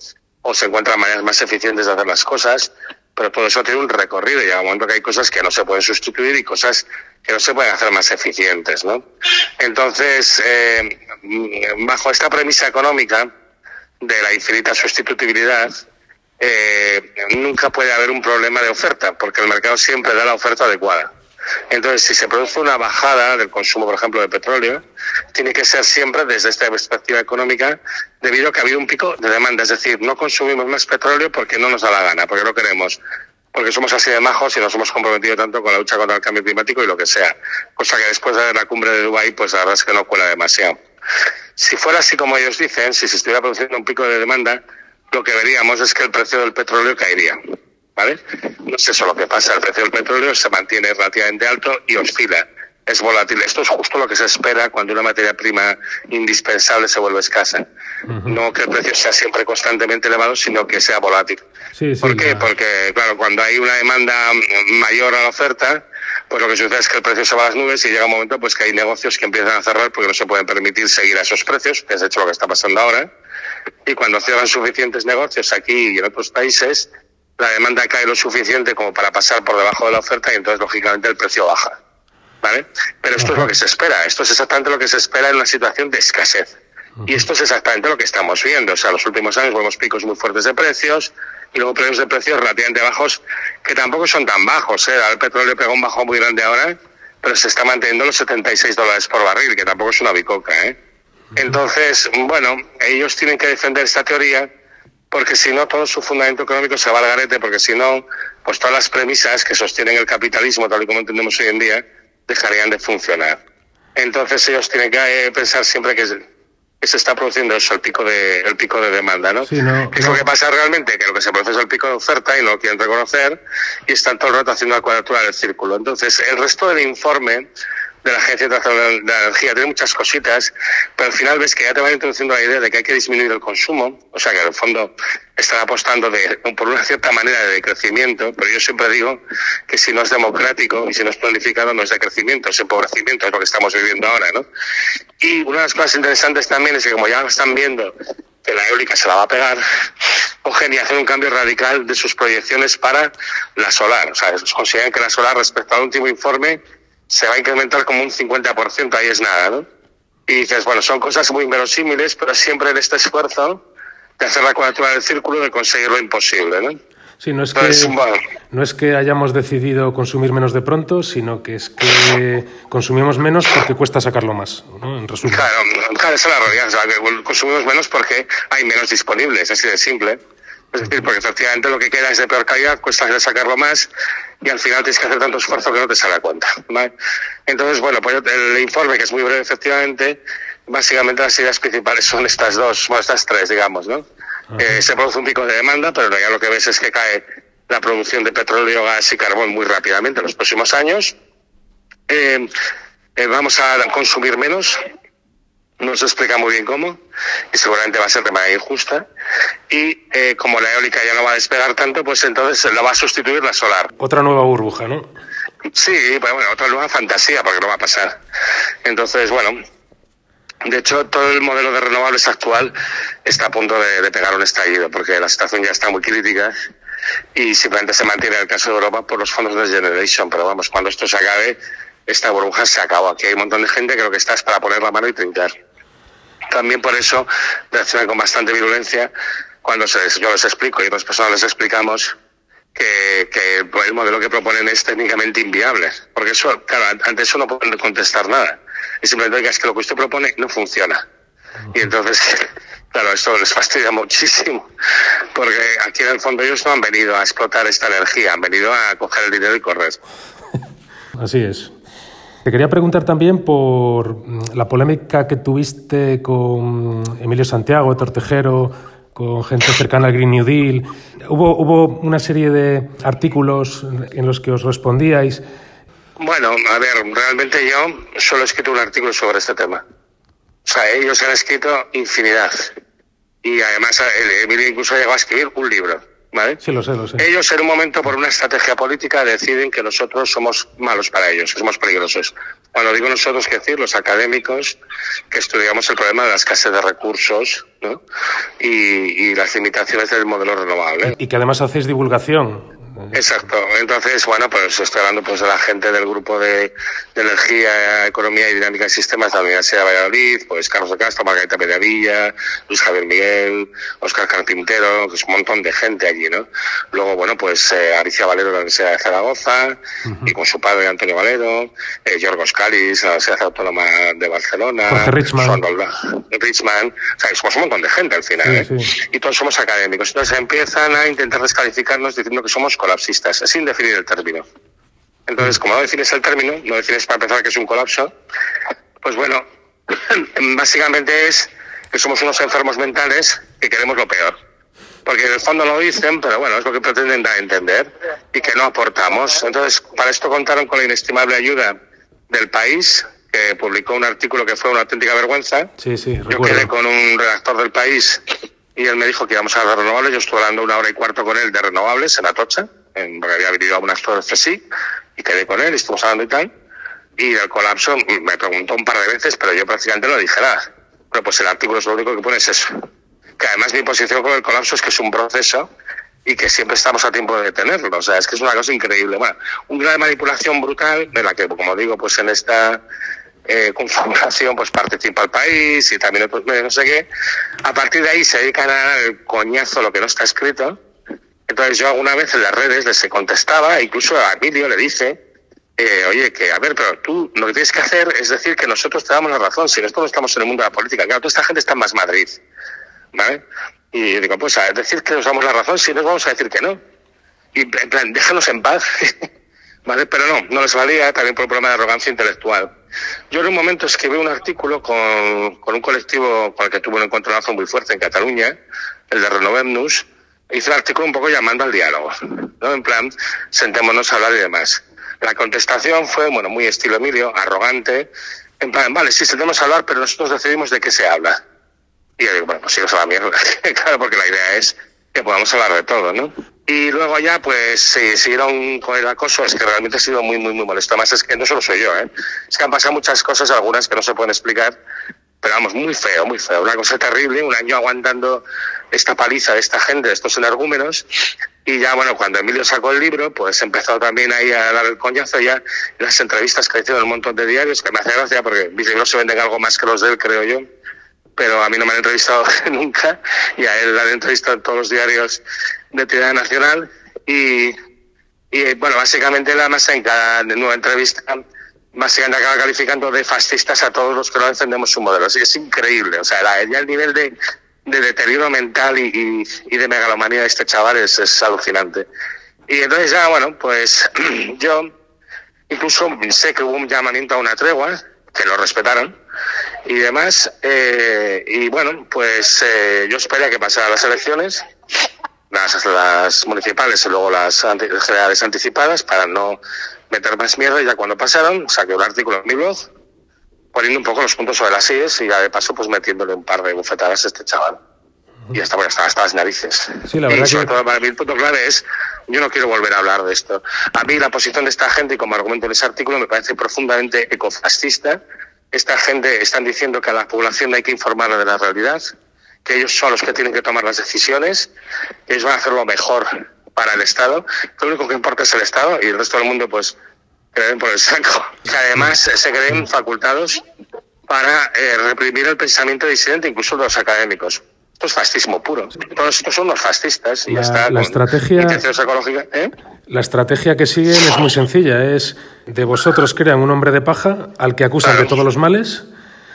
o se encuentran maneras más eficientes de hacer las cosas, pero todo eso tiene un recorrido y llega un momento que hay cosas que no se pueden sustituir y cosas que no se pueden hacer más eficientes, ¿no? Entonces, eh, bajo esta premisa económica de la infinita sustitutibilidad, eh, nunca puede haber un problema de oferta, porque el mercado siempre da la oferta adecuada. Entonces, si se produce una bajada del consumo, por ejemplo, de petróleo, tiene que ser siempre desde esta perspectiva económica, debido a que ha habido un pico de demanda. Es decir, no consumimos más petróleo porque no nos da la gana, porque no queremos, porque somos así de majos y nos hemos comprometido tanto con la lucha contra el cambio climático y lo que sea. Cosa que después de la cumbre de Dubái, pues la verdad es que no cuela demasiado. Si fuera así como ellos dicen, si se estuviera produciendo un pico de demanda, lo que veríamos es que el precio del petróleo caería. ¿vale? No es eso lo que pasa, el precio del petróleo se mantiene relativamente alto y oscila, es volátil. Esto es justo lo que se espera cuando una materia prima indispensable se vuelve escasa. No que el precio sea siempre constantemente elevado, sino que sea volátil. ¿Por qué? Porque, claro, cuando hay una demanda mayor a la oferta, pues lo que sucede es que el precio se va a las nubes y llega un momento pues que hay negocios que empiezan a cerrar porque no se pueden permitir seguir a esos precios, que es de hecho lo que está pasando ahora. Y cuando cierran suficientes negocios aquí y en otros países, la demanda cae lo suficiente como para pasar por debajo de la oferta y entonces lógicamente el precio baja. ¿Vale? Pero esto es lo que se espera, esto es exactamente lo que se espera en una situación de escasez. Y esto es exactamente lo que estamos viendo. O sea, los últimos años vemos picos muy fuertes de precios y luego precios de precios relativamente bajos que tampoco son tan bajos. ¿eh? El petróleo pegó un bajo muy grande ahora, pero se está manteniendo los 76 dólares por barril, que tampoco es una bicoca. ¿eh? Entonces, bueno, ellos tienen que defender esta teoría porque si no todo su fundamento económico se va al garete, porque si no, pues todas las premisas que sostienen el capitalismo, tal y como entendemos hoy en día, dejarían de funcionar. Entonces ellos tienen que eh, pensar siempre que, se está produciendo eso, el pico de, el pico de demanda, ¿no? es lo que pasa realmente? Que lo que se produce es el pico de oferta y no lo quieren reconocer y están todo el rato haciendo la cuadratura del círculo. Entonces, el resto del informe de la Agencia Internacional de la Energía, tiene muchas cositas, pero al final ves que ya te van introduciendo la idea de que hay que disminuir el consumo, o sea que en el fondo están apostando de, por una cierta manera de crecimiento, pero yo siempre digo que si no es democrático y si no es planificado no es de crecimiento, es empobrecimiento, es lo que estamos viviendo ahora, ¿no? Y una de las cosas interesantes también es que como ya están viendo que la eólica se la va a pegar, cogen y hacen un cambio radical de sus proyecciones para la solar, o sea, consideran que la solar respecto al último informe se va a incrementar como un 50%, ahí es nada, ¿no? Y dices, bueno, son cosas muy inverosímiles, pero siempre en este esfuerzo de hacer la cuadratura del círculo, de conseguir lo imposible, ¿no? Sí, no es, que, no es que hayamos decidido consumir menos de pronto, sino que es que consumimos menos porque cuesta sacarlo más, ¿no? En resumen. Claro, claro, esa es la realidad. O sea, consumimos menos porque hay menos disponibles, así de simple. Es decir, porque efectivamente lo que queda es de peor calidad, cuesta sacarlo más y al final tienes que hacer tanto esfuerzo que no te sale a cuenta. Entonces, bueno, pues el informe, que es muy breve efectivamente, básicamente las ideas principales son estas dos, bueno, estas tres, digamos, ¿no? Eh, se produce un pico de demanda, pero ya lo que ves es que cae la producción de petróleo, gas y carbón muy rápidamente en los próximos años. Eh, eh, vamos a consumir menos, no se explica muy bien cómo, y seguramente va a ser de manera injusta. Y como la eólica ya no va a despegar tanto, pues entonces la va a sustituir la solar. Otra nueva burbuja, ¿no? Sí, pues bueno, otra nueva fantasía, porque no va a pasar. Entonces, bueno, de hecho, todo el modelo de renovables actual está a punto de, pegar un estallido, porque la situación ya está muy crítica y simplemente se mantiene el caso de Europa por los fondos de Generation. Pero vamos, cuando esto se acabe, esta burbuja se acabó. Aquí hay un montón de gente que lo que está es para poner la mano y trincar. También por eso reaccionan con bastante virulencia cuando se, yo les explico y otras personas les explicamos que, que, el modelo que proponen es técnicamente inviable. Porque eso, claro, ante eso no pueden contestar nada y simplemente es que lo que usted propone no funciona. Y entonces, claro, esto les fastidia muchísimo, porque aquí en el fondo ellos no han venido a explotar esta energía, han venido a coger el dinero y correr. Así es. Te quería preguntar también por mm, la polémica que tuviste con Emilio Santiago, Tortejero, con gente cercana al Green New Deal. Hubo, hubo una serie de artículos en los que os respondíais. Bueno, a ver, realmente yo solo he escrito un artículo sobre este tema. O sea, ellos han escrito infinidad. Y además, Emilio incluso llegado a escribir un libro. ¿Vale? Sí, lo sé, lo sé. Ellos en un momento por una estrategia política deciden que nosotros somos malos para ellos, somos peligrosos. Cuando digo nosotros, quiero decir los académicos que estudiamos el problema de la escasez de recursos ¿no? y, y las limitaciones del modelo renovable. Y que además hacéis divulgación Exacto. Entonces, bueno, pues estoy hablando pues de la gente del grupo de, Energía, Economía y Dinámica de Sistemas de la Universidad de Valladolid, pues Carlos de Castro, Margarita Mediavilla, Luis Javier Miguel, Oscar Carpintero, que es un montón de gente allí, ¿no? Luego, bueno, pues eh, Alicia Valero de la Universidad de Zaragoza, y con su padre Antonio Valero, eh, Yorgos Calis, de la Universidad Autónoma de Barcelona, Jorge Richman. Richman, o sea, somos un montón de gente al final, ¿eh? Y todos somos académicos. Entonces empiezan a intentar descalificarnos diciendo que somos colapsistas, es indefinir el término. Entonces, como no defines el término, no defines para empezar que es un colapso, pues bueno, básicamente es que somos unos enfermos mentales que queremos lo peor. Porque en el fondo lo dicen, pero bueno, es lo que pretenden dar a entender y que no aportamos. Entonces, para esto contaron con la inestimable ayuda del país, que publicó un artículo que fue una auténtica vergüenza. Sí, sí, Yo quedé con un redactor del país y él me dijo que íbamos a de renovables. Yo estuve hablando una hora y cuarto con él de renovables en Atocha, en, porque había venido a un actor CSI, y quedé con él, estuvimos hablando y tal. Y el colapso me preguntó un par de veces, pero yo prácticamente no dije nada. Bueno, pues el artículo es lo único que pone es eso. Que además mi posición con el colapso es que es un proceso y que siempre estamos a tiempo de detenerlo. O sea, es que es una cosa increíble. Bueno, un grado de manipulación brutal, de la que, como digo, pues en esta eh, configuración pues participa el país y también otros medios, no sé qué. A partir de ahí se dedican a dar el coñazo lo que no está escrito. Entonces yo alguna vez en las redes les contestaba, incluso a Emilio le dice, eh, oye, que a ver, pero tú lo que tienes que hacer es decir que nosotros te damos la razón, si nosotros no estamos en el mundo de la política, claro, toda esta gente está en más Madrid, ¿vale? Y digo, pues a decir que nos damos la razón, si nos vamos a decir que no. Y en plan, déjanos en paz, ¿vale? Pero no, no les valía también por un problema de arrogancia intelectual. Yo en un momento escribí un artículo con, con un colectivo con el que tuve un encontronazo muy fuerte en Cataluña, el de Renovemnus, hice un artículo un poco llamando al diálogo, ¿no? En plan, sentémonos a hablar y demás. La contestación fue, bueno, muy estilo Emilio, arrogante, en plan, vale, sí, sentemos a hablar, pero nosotros decidimos de qué se habla. Y yo digo, bueno, pues sigo a la mierda. claro, porque la idea es que podamos hablar de todo, ¿no? Y luego ya, pues, sí, siguieron con el acoso, es que realmente ha sido muy, muy, muy molesto. Además, es que no solo soy yo, ¿eh? Es que han pasado muchas cosas, algunas que no se pueden explicar, pero vamos, muy feo, muy feo. Una cosa terrible, un año aguantando esta paliza de esta gente, de estos energúmenos, y ya, bueno, cuando Emilio sacó el libro, pues empezó también ahí a dar el coñazo ya las entrevistas que hecho en un montón de diarios, que me hace gracia porque mis libros se venden algo más que los de él, creo yo pero a mí no me han entrevistado nunca y a él le han entrevistado en todos los diarios de tirada nacional. Y, y bueno, básicamente la masa en cada nueva entrevista básicamente acaba calificando de fascistas a todos los que no encendemos su modelo. Así es increíble, o sea, ya el nivel de, de deterioro mental y, y, de megalomanía de este chaval es, es alucinante. Y entonces ya, bueno, pues yo incluso sé que hubo un llamamiento a una tregua, que lo respetaron, y demás. Eh, y bueno, pues eh, yo esperé que pasaran las elecciones, las, las municipales y luego las generales anticipadas, para no meter más miedo. Y ya cuando pasaron, saqué un artículo en mi blog poniendo un poco los puntos sobre las sillas y ya de paso pues metiéndole un par de bufetadas a este chaval. Y hasta, bueno, hasta, hasta las narices. Sí, la verdad y sobre todo para mí el punto clave es, yo no quiero volver a hablar de esto. A mí la posición de esta gente, y como argumento en ese artículo, me parece profundamente ecofascista esta gente están diciendo que a la población hay que informarla de la realidad, que ellos son los que tienen que tomar las decisiones, que ellos van a hacer lo mejor para el Estado, lo único que importa es el Estado y el resto del mundo pues creen por el saco. Que además se creen facultados para eh, reprimir el pensamiento disidente, incluso los académicos. Esto es fascismo puro. Todos estos son los fascistas y la, está. La estrategia, ¿eh? la estrategia que siguen es muy sencilla. Es de vosotros crean un hombre de paja al que acusan claro. de todos los males.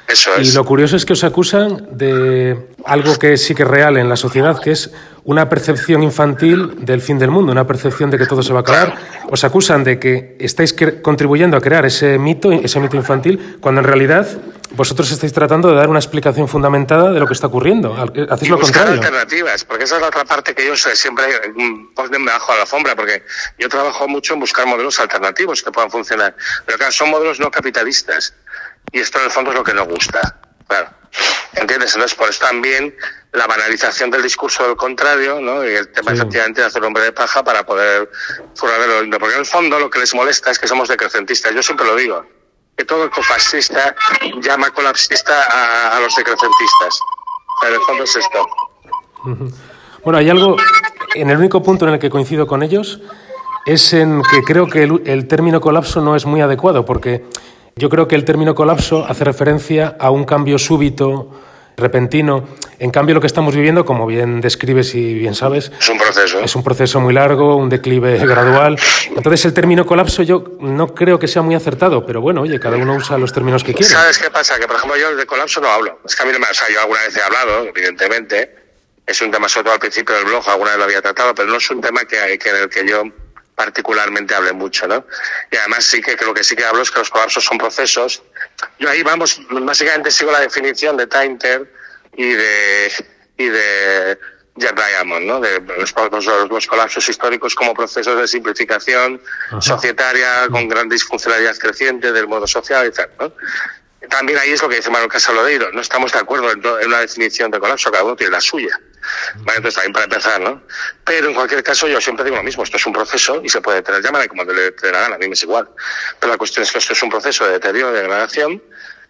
Eso es. Y lo curioso es que os acusan de algo que sí que es real en la sociedad, que es una percepción infantil del fin del mundo, una percepción de que todo se va a acabar. Os acusan de que estáis contribuyendo a crear ese mito, ese mito infantil, cuando en realidad vosotros estáis tratando de dar una explicación fundamentada de lo que está ocurriendo. Hacéis lo contrario. alternativas, porque esa es la otra parte que ellos siempre ponen bajo a la alfombra, porque yo trabajo mucho en buscar modelos alternativos que puedan funcionar. Pero claro, son modelos no capitalistas. Y esto en el fondo es lo que nos gusta. Claro. ¿Entiendes? Entonces, por eso también la banalización del discurso del contrario, ¿no? Y el tema sí. efectivamente de hacer hombre de paja para poder furar de lo lindo. Porque en el fondo lo que les molesta es que somos decrecentistas. Yo siempre lo digo. Que todo ecofascista llama colapsista a, a los decrecentistas. Pero en el fondo es esto. Bueno, hay algo, en el único punto en el que coincido con ellos, es en que creo que el, el término colapso no es muy adecuado, porque yo creo que el término colapso hace referencia a un cambio súbito, repentino. En cambio, lo que estamos viviendo, como bien describes y bien sabes, es un proceso. Es un proceso muy largo, un declive gradual. Entonces, el término colapso yo no creo que sea muy acertado, pero bueno, oye, cada uno usa los términos que quiere. ¿Sabes qué pasa? Que, por ejemplo, yo de colapso no hablo. Es que a mí no me... O sea, yo alguna vez he hablado, evidentemente. Es un tema, sobre todo al principio del blog, alguna vez lo había tratado, pero no es un tema que, que en el que yo particularmente hable mucho, ¿no? Y además sí que creo que sí que hablo es que los colapsos son procesos. Yo ahí vamos, básicamente sigo la definición de Tainter y de y de Jack Diamond, ¿no? De los, los, los, colapsos históricos como procesos de simplificación Ajá. societaria con gran disfuncionalidad creciente del modo social y tal, ¿no? También ahí es lo que dice Manuel Casalodeiro, no estamos de acuerdo en, en una definición de colapso, cada uno tiene la suya. Vale, entonces también para empezar, ¿no? Pero en cualquier caso yo siempre digo lo mismo, esto es un proceso y se puede tener, llámale como le dé la gana, a mí me es igual. Pero la cuestión es que esto es un proceso de deterioro, de degradación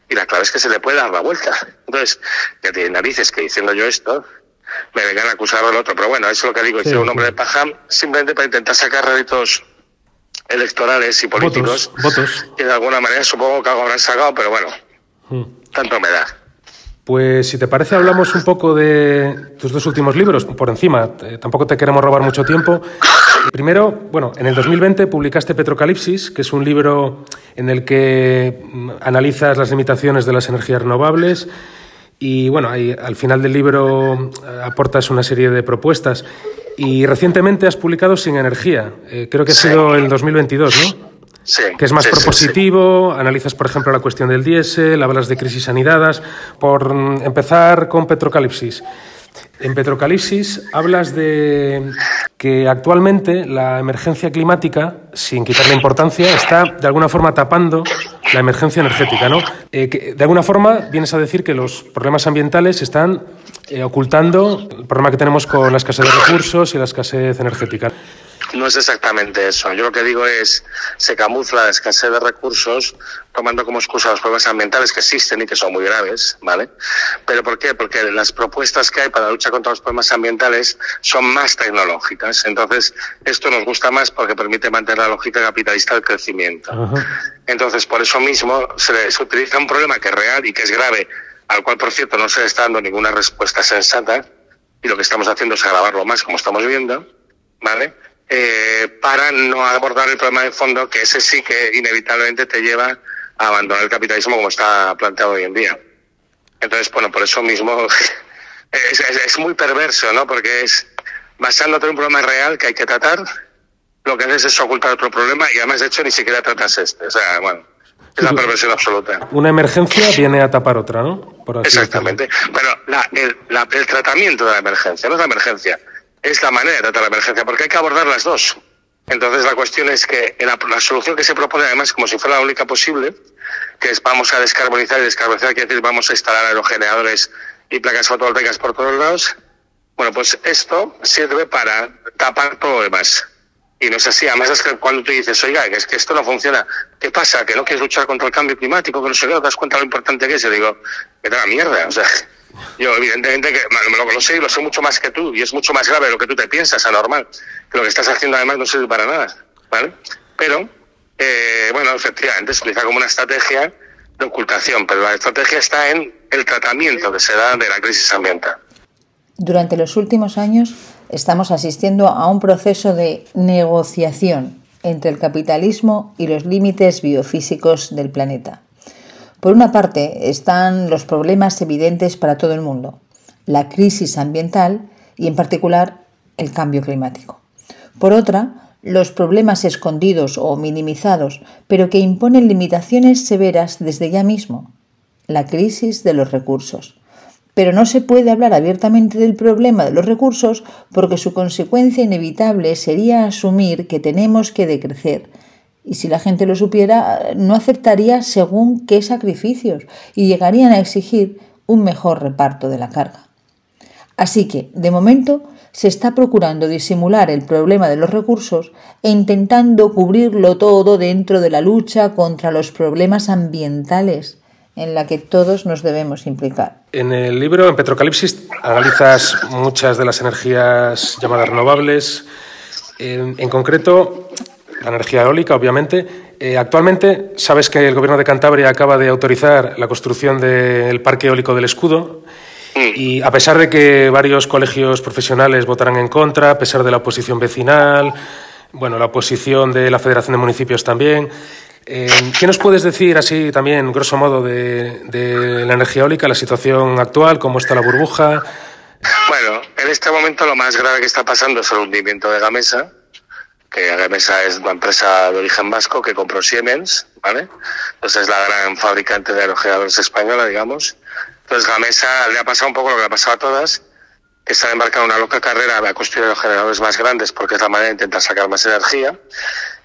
y la clave es que se le puede dar la vuelta. Entonces, ya tiene narices que diciendo yo esto, me vengan a acusar al otro, pero bueno, eso es lo que digo, sí, yo un hombre de paja simplemente para intentar sacar réditos electorales y políticos votos, votos. que de alguna manera supongo que algo habrán sacado, pero bueno, hmm. tanto me da. Pues si te parece hablamos un poco de tus dos últimos libros, por encima, eh, tampoco te queremos robar mucho tiempo. Primero, bueno, en el 2020 publicaste Petrocalipsis, que es un libro en el que mm, analizas las limitaciones de las energías renovables y bueno, ahí, al final del libro eh, aportas una serie de propuestas y recientemente has publicado Sin Energía, eh, creo que ha sido en 2022, ¿no? Sí, que es más sí, propositivo, sí, analizas, por ejemplo, la cuestión del diésel, hablas de crisis sanidades. Por empezar con Petrocalipsis. En Petrocalipsis hablas de que actualmente la emergencia climática, sin quitarle importancia, está de alguna forma tapando la emergencia energética. ¿no? Eh, que de alguna forma vienes a decir que los problemas ambientales están eh, ocultando el problema que tenemos con la escasez de recursos y la escasez energética. No es exactamente eso. Yo lo que digo es, se camufla la escasez de recursos tomando como excusa los problemas ambientales que existen y que son muy graves, ¿vale? ¿Pero por qué? Porque las propuestas que hay para la lucha contra los problemas ambientales son más tecnológicas. Entonces, esto nos gusta más porque permite mantener la lógica capitalista del crecimiento. Ajá. Entonces, por eso mismo se, se utiliza un problema que es real y que es grave al cual, por cierto, no se le está dando ninguna respuesta sensata, y lo que estamos haciendo es agravarlo más, como estamos viendo, ¿vale? Eh, para no abordar el problema de fondo, que ese sí que inevitablemente te lleva a abandonar el capitalismo como está planteado hoy en día. Entonces, bueno, por eso mismo es, es muy perverso, ¿no? Porque es basándote en un problema real que hay que tratar, lo que haces es ocultar otro problema y además, de hecho, ni siquiera tratas este. O sea, bueno, es la perversión absoluta. Una emergencia viene a tapar otra, ¿no? Exactamente. Pero la, el, la, el, tratamiento de la emergencia, no es la emergencia, es la manera de tratar la emergencia, porque hay que abordar las dos. Entonces la cuestión es que la, la solución que se propone, además, como si fuera la única posible, que es vamos a descarbonizar y descarbonizar quiere decir vamos a instalar aerogeneradores y placas fotovoltaicas por todos lados, bueno, pues esto sirve para tapar demás. Y no es así. Además es que cuando tú dices, oiga, es que esto no funciona, ¿qué pasa? ¿Que no quieres luchar contra el cambio climático? Que no sé qué, ¿te das cuenta lo importante que es? Yo digo, me da la mierda. O sea, yo evidentemente que lo, lo sé y lo sé mucho más que tú. Y es mucho más grave lo que tú te piensas, anormal. Que lo que estás haciendo además no sirve para nada. ¿Vale? Pero, eh, bueno, efectivamente, se utiliza como una estrategia de ocultación. Pero la estrategia está en el tratamiento que se da de la crisis ambiental. Durante los últimos años estamos asistiendo a un proceso de negociación entre el capitalismo y los límites biofísicos del planeta. Por una parte están los problemas evidentes para todo el mundo, la crisis ambiental y en particular el cambio climático. Por otra, los problemas escondidos o minimizados, pero que imponen limitaciones severas desde ya mismo, la crisis de los recursos pero no se puede hablar abiertamente del problema de los recursos porque su consecuencia inevitable sería asumir que tenemos que decrecer. Y si la gente lo supiera, no aceptaría según qué sacrificios y llegarían a exigir un mejor reparto de la carga. Así que, de momento, se está procurando disimular el problema de los recursos e intentando cubrirlo todo dentro de la lucha contra los problemas ambientales en la que todos nos debemos implicar. En el libro, en Petrocalipsis, analizas muchas de las energías llamadas renovables, en, concreto la energía eólica, obviamente. Eh, actualmente, sabes que el Gobierno de Cantabria acaba de autorizar la construcción del Parque Eólico del Escudo. Y a pesar de que varios colegios profesionales votarán en contra, a pesar de la oposición vecinal, bueno, la oposición de la Federación de Municipios también, eh, ¿Qué nos puedes decir así también, grosso modo, de, la energía eólica, la situación actual, cómo está la burbuja? Bueno, en este momento lo más grave que está pasando es el hundimiento de Gamesa, que Gamesa es una empresa de origen vasco que compró Siemens, ¿vale? Entonces es la gran fabricante de aerogeneradores española, digamos. Entonces Gamesa le ha pasado un poco lo que le ha pasado a todas, que está embarcado en una loca carrera a construir aerogeneradores más grandes porque es la manera de intentar sacar más energía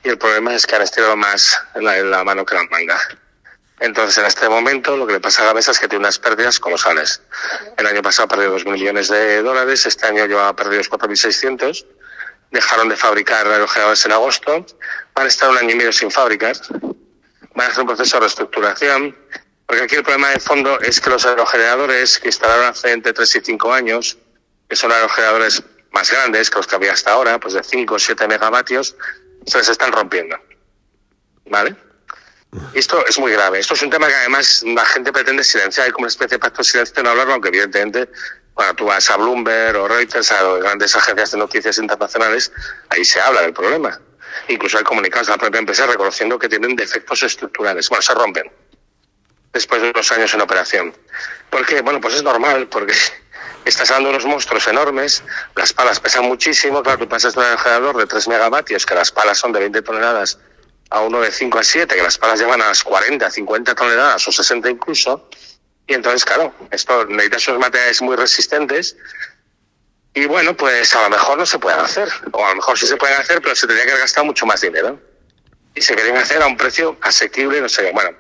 y el problema es que han estirado más la, la mano que la manga. Entonces, en este momento, lo que le pasa a Gamesa es que tiene unas pérdidas colosales. El año pasado perdió 2.000 millones de dólares, este año lleva perdidos 4.600. Dejaron de fabricar aerogeneradores en agosto, van a estar un año y medio sin fabricar, van a hacer un proceso de reestructuración, porque aquí el problema de fondo es que los aerogeneradores que instalaron hace entre 3 y 5 años, que son aerogeneradores más grandes que los que había hasta ahora, pues de 5 o 7 megavatios, se les están rompiendo. ¿Vale? Esto es muy grave. Esto es un tema que además la gente pretende silenciar. Hay como una especie de pacto de silencio no hablarlo, aunque evidentemente cuando tú vas a Bloomberg o Reuters, a grandes agencias de noticias internacionales, ahí se habla del problema. Incluso hay comunicados de la propia empresa reconociendo que tienen defectos estructurales. Bueno, se rompen después de unos años en operación. ¿Por qué? Bueno, pues es normal, porque estás dando unos monstruos enormes, las palas pesan muchísimo, claro, tú pasas de un generador de 3 megavatios, que las palas son de 20 toneladas, a uno de 5 a 7, que las palas llevan a las 40, 50 toneladas o 60 incluso, y entonces, claro, esto necesitas unos materiales muy resistentes, y bueno, pues a lo mejor no se pueden hacer, o a lo mejor sí se pueden hacer, pero se tendría que haber gastado mucho más dinero. Y se querían hacer a un precio asequible, no sé qué. Bueno,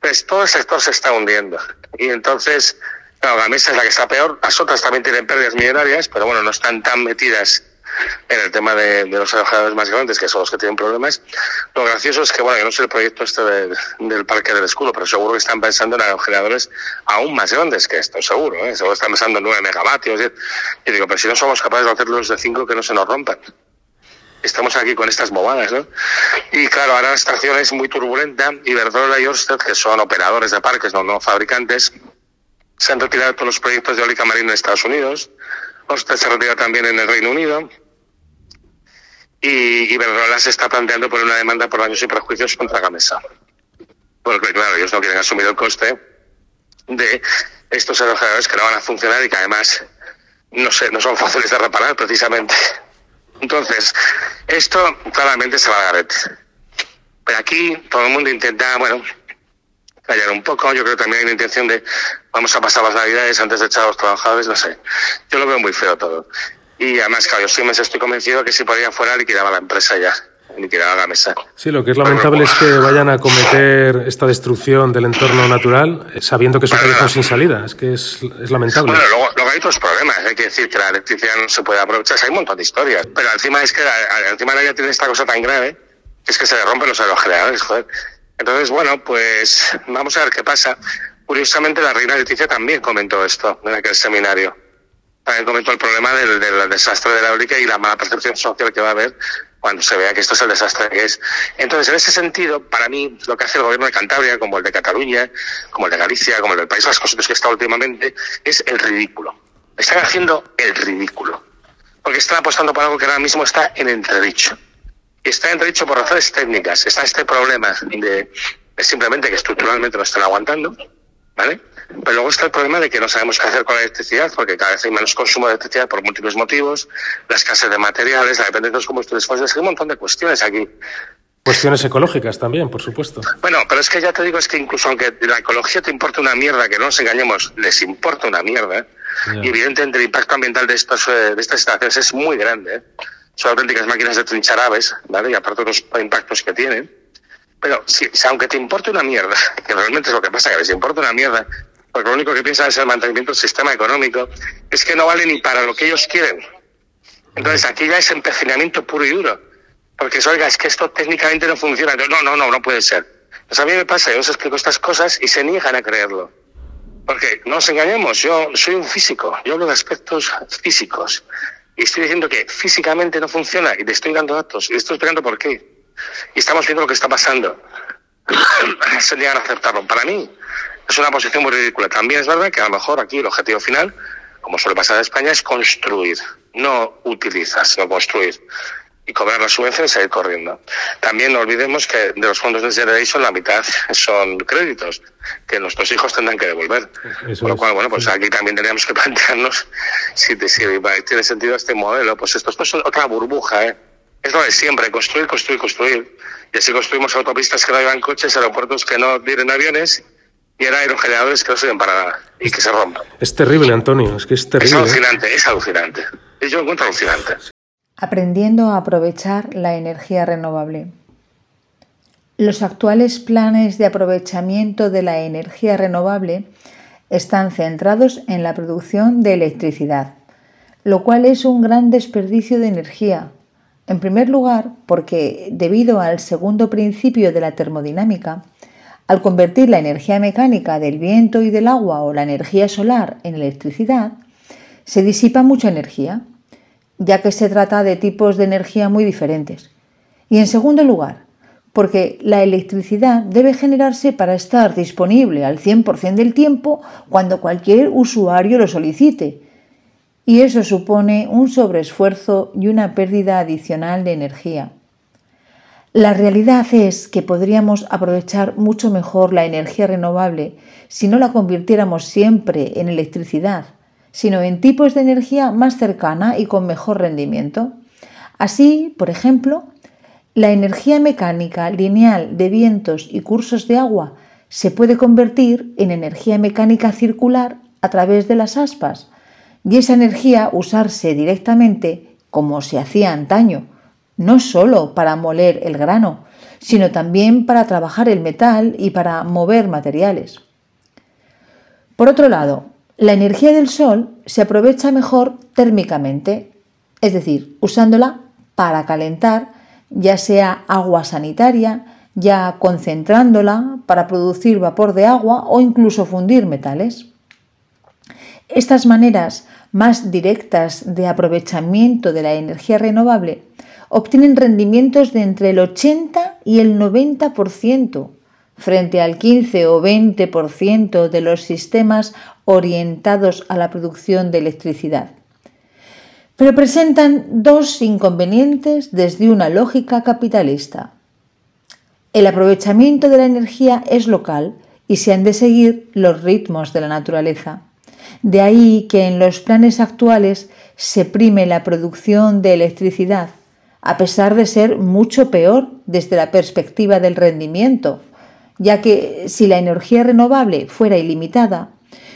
pues todo el sector se está hundiendo. Y entonces, Claro, la mesa es la que está peor. Las otras también tienen pérdidas millonarias, pero bueno, no están tan metidas en el tema de, los alojadores más grandes, que son los que tienen problemas. Lo gracioso es que, bueno, yo no sé el proyecto este del Parque del Escudo, pero seguro que están pensando en generadores aún más grandes que esto, seguro. ¿eh? Seguro están pensando en 9 megavatios. Y digo, pero si no somos capaces de hacerlos de 5 que no se nos rompan. Estamos aquí con estas bobadas, ¿no? Y claro, ahora la estación es muy turbulenta. y Iberdrola y Orsted, que son operadores de parques, no, no fabricantes, se han retirado todos los proyectos de eólica marina en Estados Unidos, Osted se retira también en el Reino Unido, y Iberdrola se está planteando por una demanda por daños y perjuicios contra Gamesa. Porque, claro, ellos no quieren asumir el coste de estos aerogeneradores que no van a funcionar y que además no sé, no son fáciles de reparar precisamente. Entonces, esto claramente se va a garete. Pero aquí todo el mundo intenta, bueno, callar un poco. Yo creo que también hay una intención de vamos a pasar las navidades antes de echar a los trabajadores, no sé. Yo lo veo muy feo todo. Y además, claro, yo me estoy convencido que si por fuera liquidaba la empresa ya ni tirar la mesa. Sí, lo que es lamentable es que vayan a cometer esta destrucción del entorno natural eh, sabiendo que es un sin salida. Es que es, es lamentable. Bueno, luego, luego, hay otros problemas. Hay que decir que la electricidad no se puede aprovechar. Hay un montón de historias. Pero encima es que encima la tiene esta cosa tan grave que es que se le rompen los aerogeneradores, joder. Entonces, bueno, pues vamos a ver qué pasa. Curiosamente, la reina Leticia también comentó esto en aquel seminario. También comentó el problema del, del desastre de la eólica y la mala percepción social que va a haber cuando se vea que esto es el desastre que es. Entonces, en ese sentido, para mí, lo que hace el gobierno de Cantabria, como el de Cataluña, como el de Galicia, como el del País Vasco, que está últimamente, es el ridículo. Están haciendo el ridículo. Porque están apostando por algo que ahora mismo está en entredicho. Está en entredicho por razones técnicas. Está este problema de, de simplemente que estructuralmente lo están aguantando, ¿vale? Pero luego está el problema de que no sabemos qué hacer con la electricidad, porque cada vez hay menos consumo de electricidad por múltiples motivos, la escasez de materiales, la dependencia de los combustibles fósiles, hay un montón de cuestiones aquí. Cuestiones ecológicas también, por supuesto. Bueno, pero es que ya te digo, es que incluso aunque la ecología te importa una mierda, que no nos engañemos, les importa una mierda, y evidentemente el impacto ambiental de, estos, eh, de estas instalaciones es muy grande. ¿eh? Son auténticas máquinas de trinchar aves, ¿vale? Y aparte de los impactos que tienen. Pero si, aunque te importe una mierda, que realmente es lo que pasa, que les importa una mierda, porque lo único que piensan es el mantenimiento del sistema económico, es que no vale ni para lo que ellos quieren. Entonces aquí ya es empecinamiento puro y duro. Porque oiga, es que esto técnicamente no funciona. No, no, no, no puede ser. Pues a mí me pasa, yo os explico estas cosas y se niegan a creerlo. Porque no nos engañemos, yo soy un físico, yo hablo de aspectos físicos. Y estoy diciendo que físicamente no funciona y te estoy dando datos y estoy explicando por qué. Y estamos viendo lo que está pasando. se niegan a aceptarlo. Para mí, es una posición muy ridícula. También es verdad que a lo mejor aquí el objetivo final, como suele pasar en España, es construir, no utilizar, sino construir y cobrar la subvención y salir corriendo. También no olvidemos que de los fondos de Generation la mitad son créditos que nuestros hijos tendrán que devolver. Por lo cual, bueno, pues aquí también tendríamos que plantearnos si, tiene sentido este modelo. Pues esto, esto es otra burbuja, ¿eh? Es lo de siempre, construir, construir, construir. Y así construimos autopistas que no llevan coches, aeropuertos que no tienen aviones y que no sirven para nada y que se rompan. Es terrible, Antonio, es que es terrible. Es alucinante, es alucinante. Yo lo encuentro alucinante. Aprendiendo a aprovechar la energía renovable. Los actuales planes de aprovechamiento de la energía renovable están centrados en la producción de electricidad, lo cual es un gran desperdicio de energía. En primer lugar, porque debido al segundo principio de la termodinámica, al convertir la energía mecánica del viento y del agua o la energía solar en electricidad, se disipa mucha energía, ya que se trata de tipos de energía muy diferentes. Y en segundo lugar, porque la electricidad debe generarse para estar disponible al 100% del tiempo cuando cualquier usuario lo solicite. Y eso supone un sobreesfuerzo y una pérdida adicional de energía. La realidad es que podríamos aprovechar mucho mejor la energía renovable si no la convirtiéramos siempre en electricidad, sino en tipos de energía más cercana y con mejor rendimiento. Así, por ejemplo, la energía mecánica lineal de vientos y cursos de agua se puede convertir en energía mecánica circular a través de las aspas y esa energía usarse directamente como se hacía antaño no solo para moler el grano, sino también para trabajar el metal y para mover materiales. Por otro lado, la energía del sol se aprovecha mejor térmicamente, es decir, usándola para calentar ya sea agua sanitaria, ya concentrándola para producir vapor de agua o incluso fundir metales. Estas maneras más directas de aprovechamiento de la energía renovable obtienen rendimientos de entre el 80 y el 90%, frente al 15 o 20% de los sistemas orientados a la producción de electricidad. Pero presentan dos inconvenientes desde una lógica capitalista. El aprovechamiento de la energía es local y se han de seguir los ritmos de la naturaleza. De ahí que en los planes actuales se prime la producción de electricidad, a pesar de ser mucho peor desde la perspectiva del rendimiento, ya que si la energía renovable fuera ilimitada,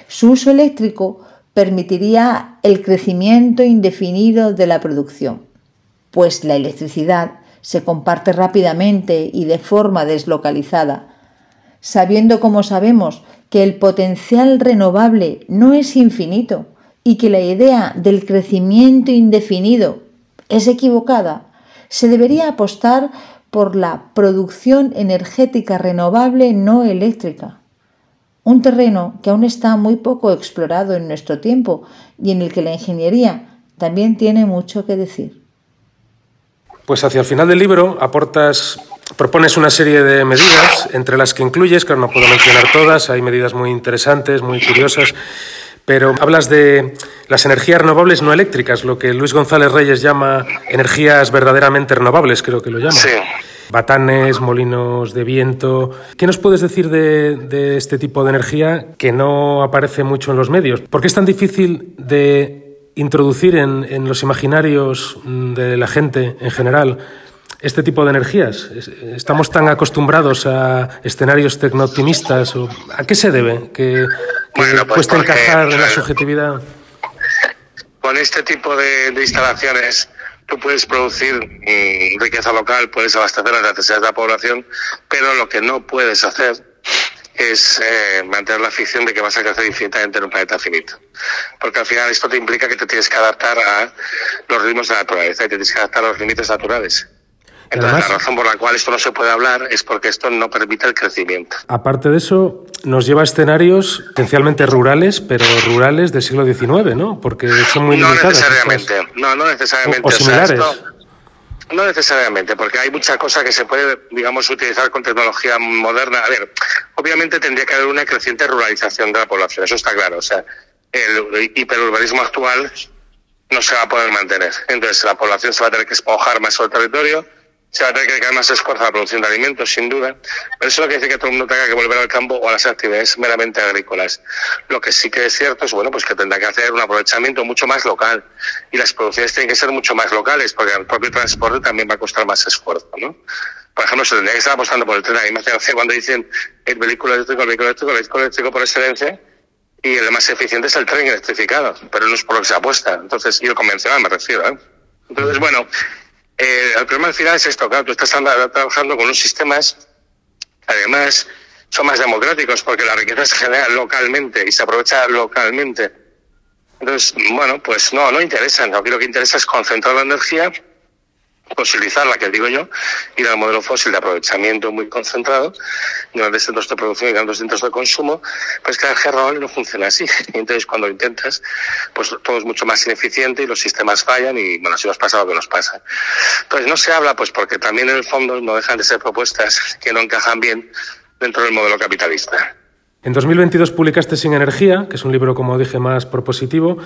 su uso eléctrico permitiría el crecimiento indefinido de la producción, pues la electricidad se comparte rápidamente y de forma deslocalizada, sabiendo como sabemos que el potencial renovable no es infinito y que la idea del crecimiento indefinido es equivocada, se debería apostar por la producción energética renovable no eléctrica. Un terreno que aún está muy poco explorado en nuestro tiempo y en el que la ingeniería también tiene mucho que decir. Pues hacia el final del libro aportas, propones una serie de medidas, entre las que incluyes, que no puedo mencionar todas, hay medidas muy interesantes, muy curiosas, pero hablas de las energías renovables no eléctricas, lo que Luis González Reyes llama energías verdaderamente renovables, creo que lo llama. Sí. Batanes, molinos de viento. ¿Qué nos puedes decir de, de este tipo de energía que no aparece mucho en los medios? ¿Por qué es tan difícil de introducir en, los imaginarios mm, de la gente en general este tipo de energías? ¿Estamos tan acostumbrados a escenarios tecno-optimistas? ¿A qué se debe que, pues cuesta encajar en la subjetividad? Con este tipo de, instalaciones tú puedes producir mm, riqueza local, puedes abastecer las necesidades de la población, pero lo que no puedes hacer es eh, mantener la ficción de que vas a crecer infinitamente en un planeta finito. Porque al final esto te implica que te tienes que adaptar a los ritmos de la naturaleza y te tienes que adaptar a los límites naturales. Entonces, la razón por la cual esto no se puede hablar es porque esto no permite el crecimiento. Aparte de eso, nos lleva a escenarios potencialmente rurales, pero rurales del siglo XIX, ¿no? Porque son muy no limitadas. Necesariamente, no, no necesariamente. O, similares. No necesariamente, porque hay mucha cosa que se puede, digamos, utilizar con tecnología moderna. A ver, obviamente tendría que haber una creciente ruralización de la población, eso está claro. O sea, el hiperurbanismo actual no se va a poder mantener. Entonces, la población se va a tener que esponjar más sobre el territorio, se va a tener que dedicar más esfuerzo a la producción de alimentos, sin duda, pero eso no quiere decir que todo el mundo tenga que volver al campo o a las actividades meramente agrícolas. Lo que sí que es cierto es bueno, pues que tendrá que hacer un aprovechamiento mucho más local y las producciones tienen que ser mucho más locales, porque el propio transporte también va a costar más esfuerzo, ¿no? Por ejemplo, se tendría que estar apostando por el tren. Hace cuando dicen el vehículo eléctrico, el vehículo eléctrico, el vehículo eléctrico por excelencia, y el más eficiente es el tren electrificado, pero no es por lo que se apuesta. Entonces, y el convencional me refiero. ¿eh? Entonces, bueno, eh, el problema al final es esto, claro, tú estás trabajando con unos sistemas además son más democráticos porque la riqueza se genera localmente y se aprovecha localmente. Entonces, bueno, pues no, no interesa. Lo que lo que interesa es concentrar la energía fosilizar la que digo yo, ir al modelo fósil de aprovechamiento muy concentrado, grandes centros de producción y grandes centros de consumo, pues que el renovable no funciona así. Entonces, cuando intentas, pues todo es mucho más ineficiente y los sistemas fallan y, bueno, así nos pasa lo que nos pasa. Entonces, no se habla, pues porque también en el fondo no dejan de ser propuestas que no encajan bien dentro del modelo capitalista. En 2022 publicaste Sin Energía, que es un libro, como dije, más propositivo,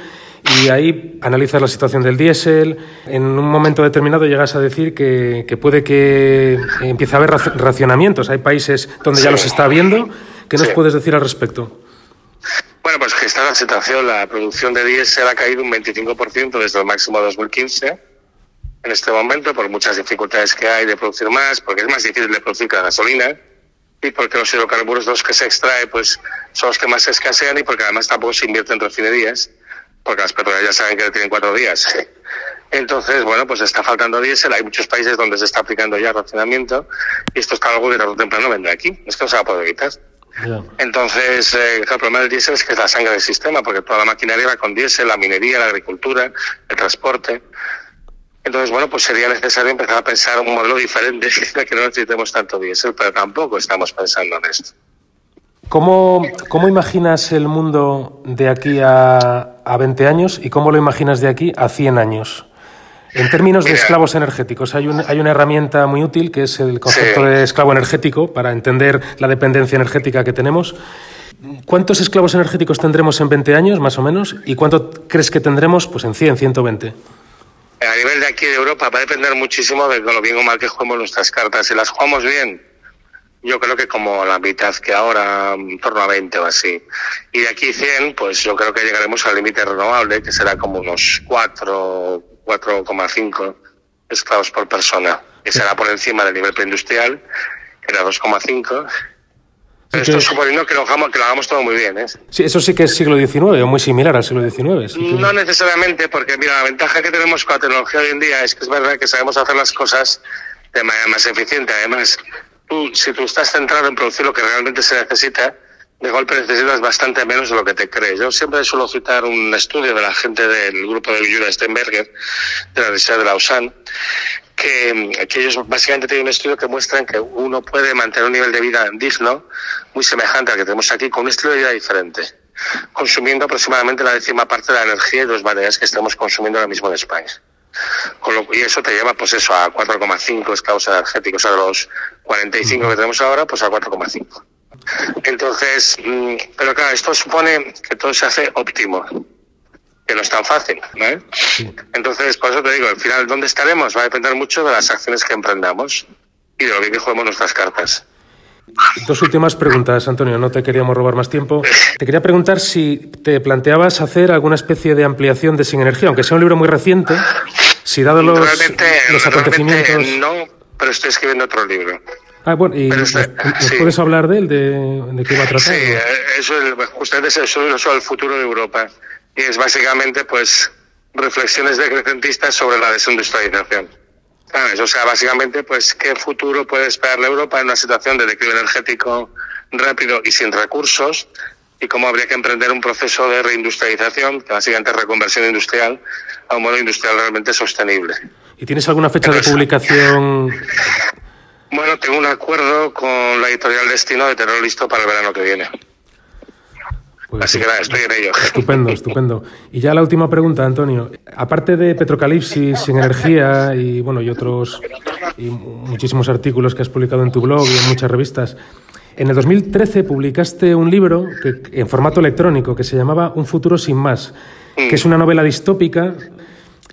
y ahí analizas la situación del diésel. En un momento determinado llegas a decir que, puede que empiece a haber racionamientos. Hay países donde ya los está habiendo. ¿Qué nos puedes decir al respecto? Bueno, pues que está la situación. La producción de diésel ha caído un 25% desde el máximo de 2015 en este momento, por muchas dificultades que hay de producir más, porque es más difícil de producir que la gasolina y porque los hidrocarburos los que se extrae pues son los que más se escasean y porque además tampoco se invierte en refinerías, porque las petroleras ya saben que tienen cuatro días. Entonces, bueno, pues está faltando diésel, hay muchos países donde se está aplicando ya racionamiento y esto está algo que tarde o temprano vendrá aquí, es que no se va a poder evitar. Entonces, eh, el problema del diésel es que es la sangre del sistema, porque toda la maquinaria va con diésel, la minería, la agricultura, el transporte. Entonces, bueno, pues sería necesario empezar a pensar un modelo diferente, que no necesitemos tanto diésel, pero tampoco estamos pensando en esto. ¿Cómo, ¿Cómo, imaginas el mundo de aquí a, a, 20 años y cómo lo imaginas de aquí a 100 años? En términos de esclavos energéticos, hay, hay, una herramienta muy útil que es el concepto de esclavo energético para entender la dependencia energética que tenemos. ¿Cuántos esclavos energéticos tendremos en 20 años, más o menos? ¿Y cuánto crees que tendremos pues, en 100, 120? A nivel de aquí de Europa va a depender muchísimo de lo bien o mal que juguemos nuestras cartas. Si las jugamos bien, yo creo que como la mitad que ahora, en torno a 20 o así. Y de aquí 100, pues yo creo que llegaremos al límite renovable, que será como unos 4, 4,5 esclavos por persona, que será por encima del nivel preindustrial, que era 2,5. esto suponiendo que lo, hagamos, que lo hagamos todo muy bien. ¿eh? Sí, eso sí que es siglo XIX, o muy similar al siglo XIX. No necesariamente, porque mira, la ventaja que tenemos con la tecnología hoy en día es que es verdad que sabemos hacer las cosas de manera más eficiente. Además, si tú estás centrado en producir lo que realmente se necesita, de golpe necesitas bastante menos de lo que te crees. Yo siempre suelo citar un estudio de la gente del grupo de Jura Steinberger, de la Universidad de Lausanne, que, ellos básicamente tienen un estudio que muestran que uno puede mantener un nivel de vida digno, muy semejante al que tenemos aquí, con un estilo de vida diferente, consumiendo aproximadamente la décima parte de la energía y los variedades que estamos consumiendo ahora mismo en España y eso te lleva, pues eso, a 4,5 esclavos energéticos, a los 45 que tenemos ahora, pues a 4,5. Entonces, mm, pero claro, esto supone que todo se hace óptimo, que no es tan fácil. Entonces, por eso te digo, al final, ¿dónde estaremos? Va a depender mucho de las acciones que emprendamos y de lo bien que juguemos nuestras cartas. Dos últimas preguntas, Antonio, no te queríamos robar más tiempo. Te quería preguntar si te planteabas hacer alguna especie de ampliación de Sin Energía, aunque sea un libro muy reciente, si dado los, los acontecimientos... no, pero estoy escribiendo otro libro. Ah, bueno, ¿y nos, puedes hablar de él, de, qué va a tratar? Sí, eso es, justamente es eso, eso el futuro de Europa. Y es básicamente, pues, reflexiones decrecentistas sobre la desindustrialización. ¿Sabes? O sea, básicamente, pues, ¿qué futuro puede esperar la Europa en una situación de declive energético rápido y sin recursos? Y cómo habría que emprender un proceso de reindustrialización, que básicamente reconversión industrial, a un modo industrial realmente sostenible. ¿Y tienes alguna fecha de publicación? Bueno, tengo un acuerdo con la editorial Destino de tenerlo listo para el verano que viene. Pues Así que nada, estoy en ello. Estupendo, estupendo. Y ya la última pregunta, Antonio. Aparte de Petrocalipsis sin energía y bueno y otros y muchísimos artículos que has publicado en tu blog y en muchas revistas, en el 2013 publicaste un libro que, en formato electrónico que se llamaba Un futuro sin más, que es una novela distópica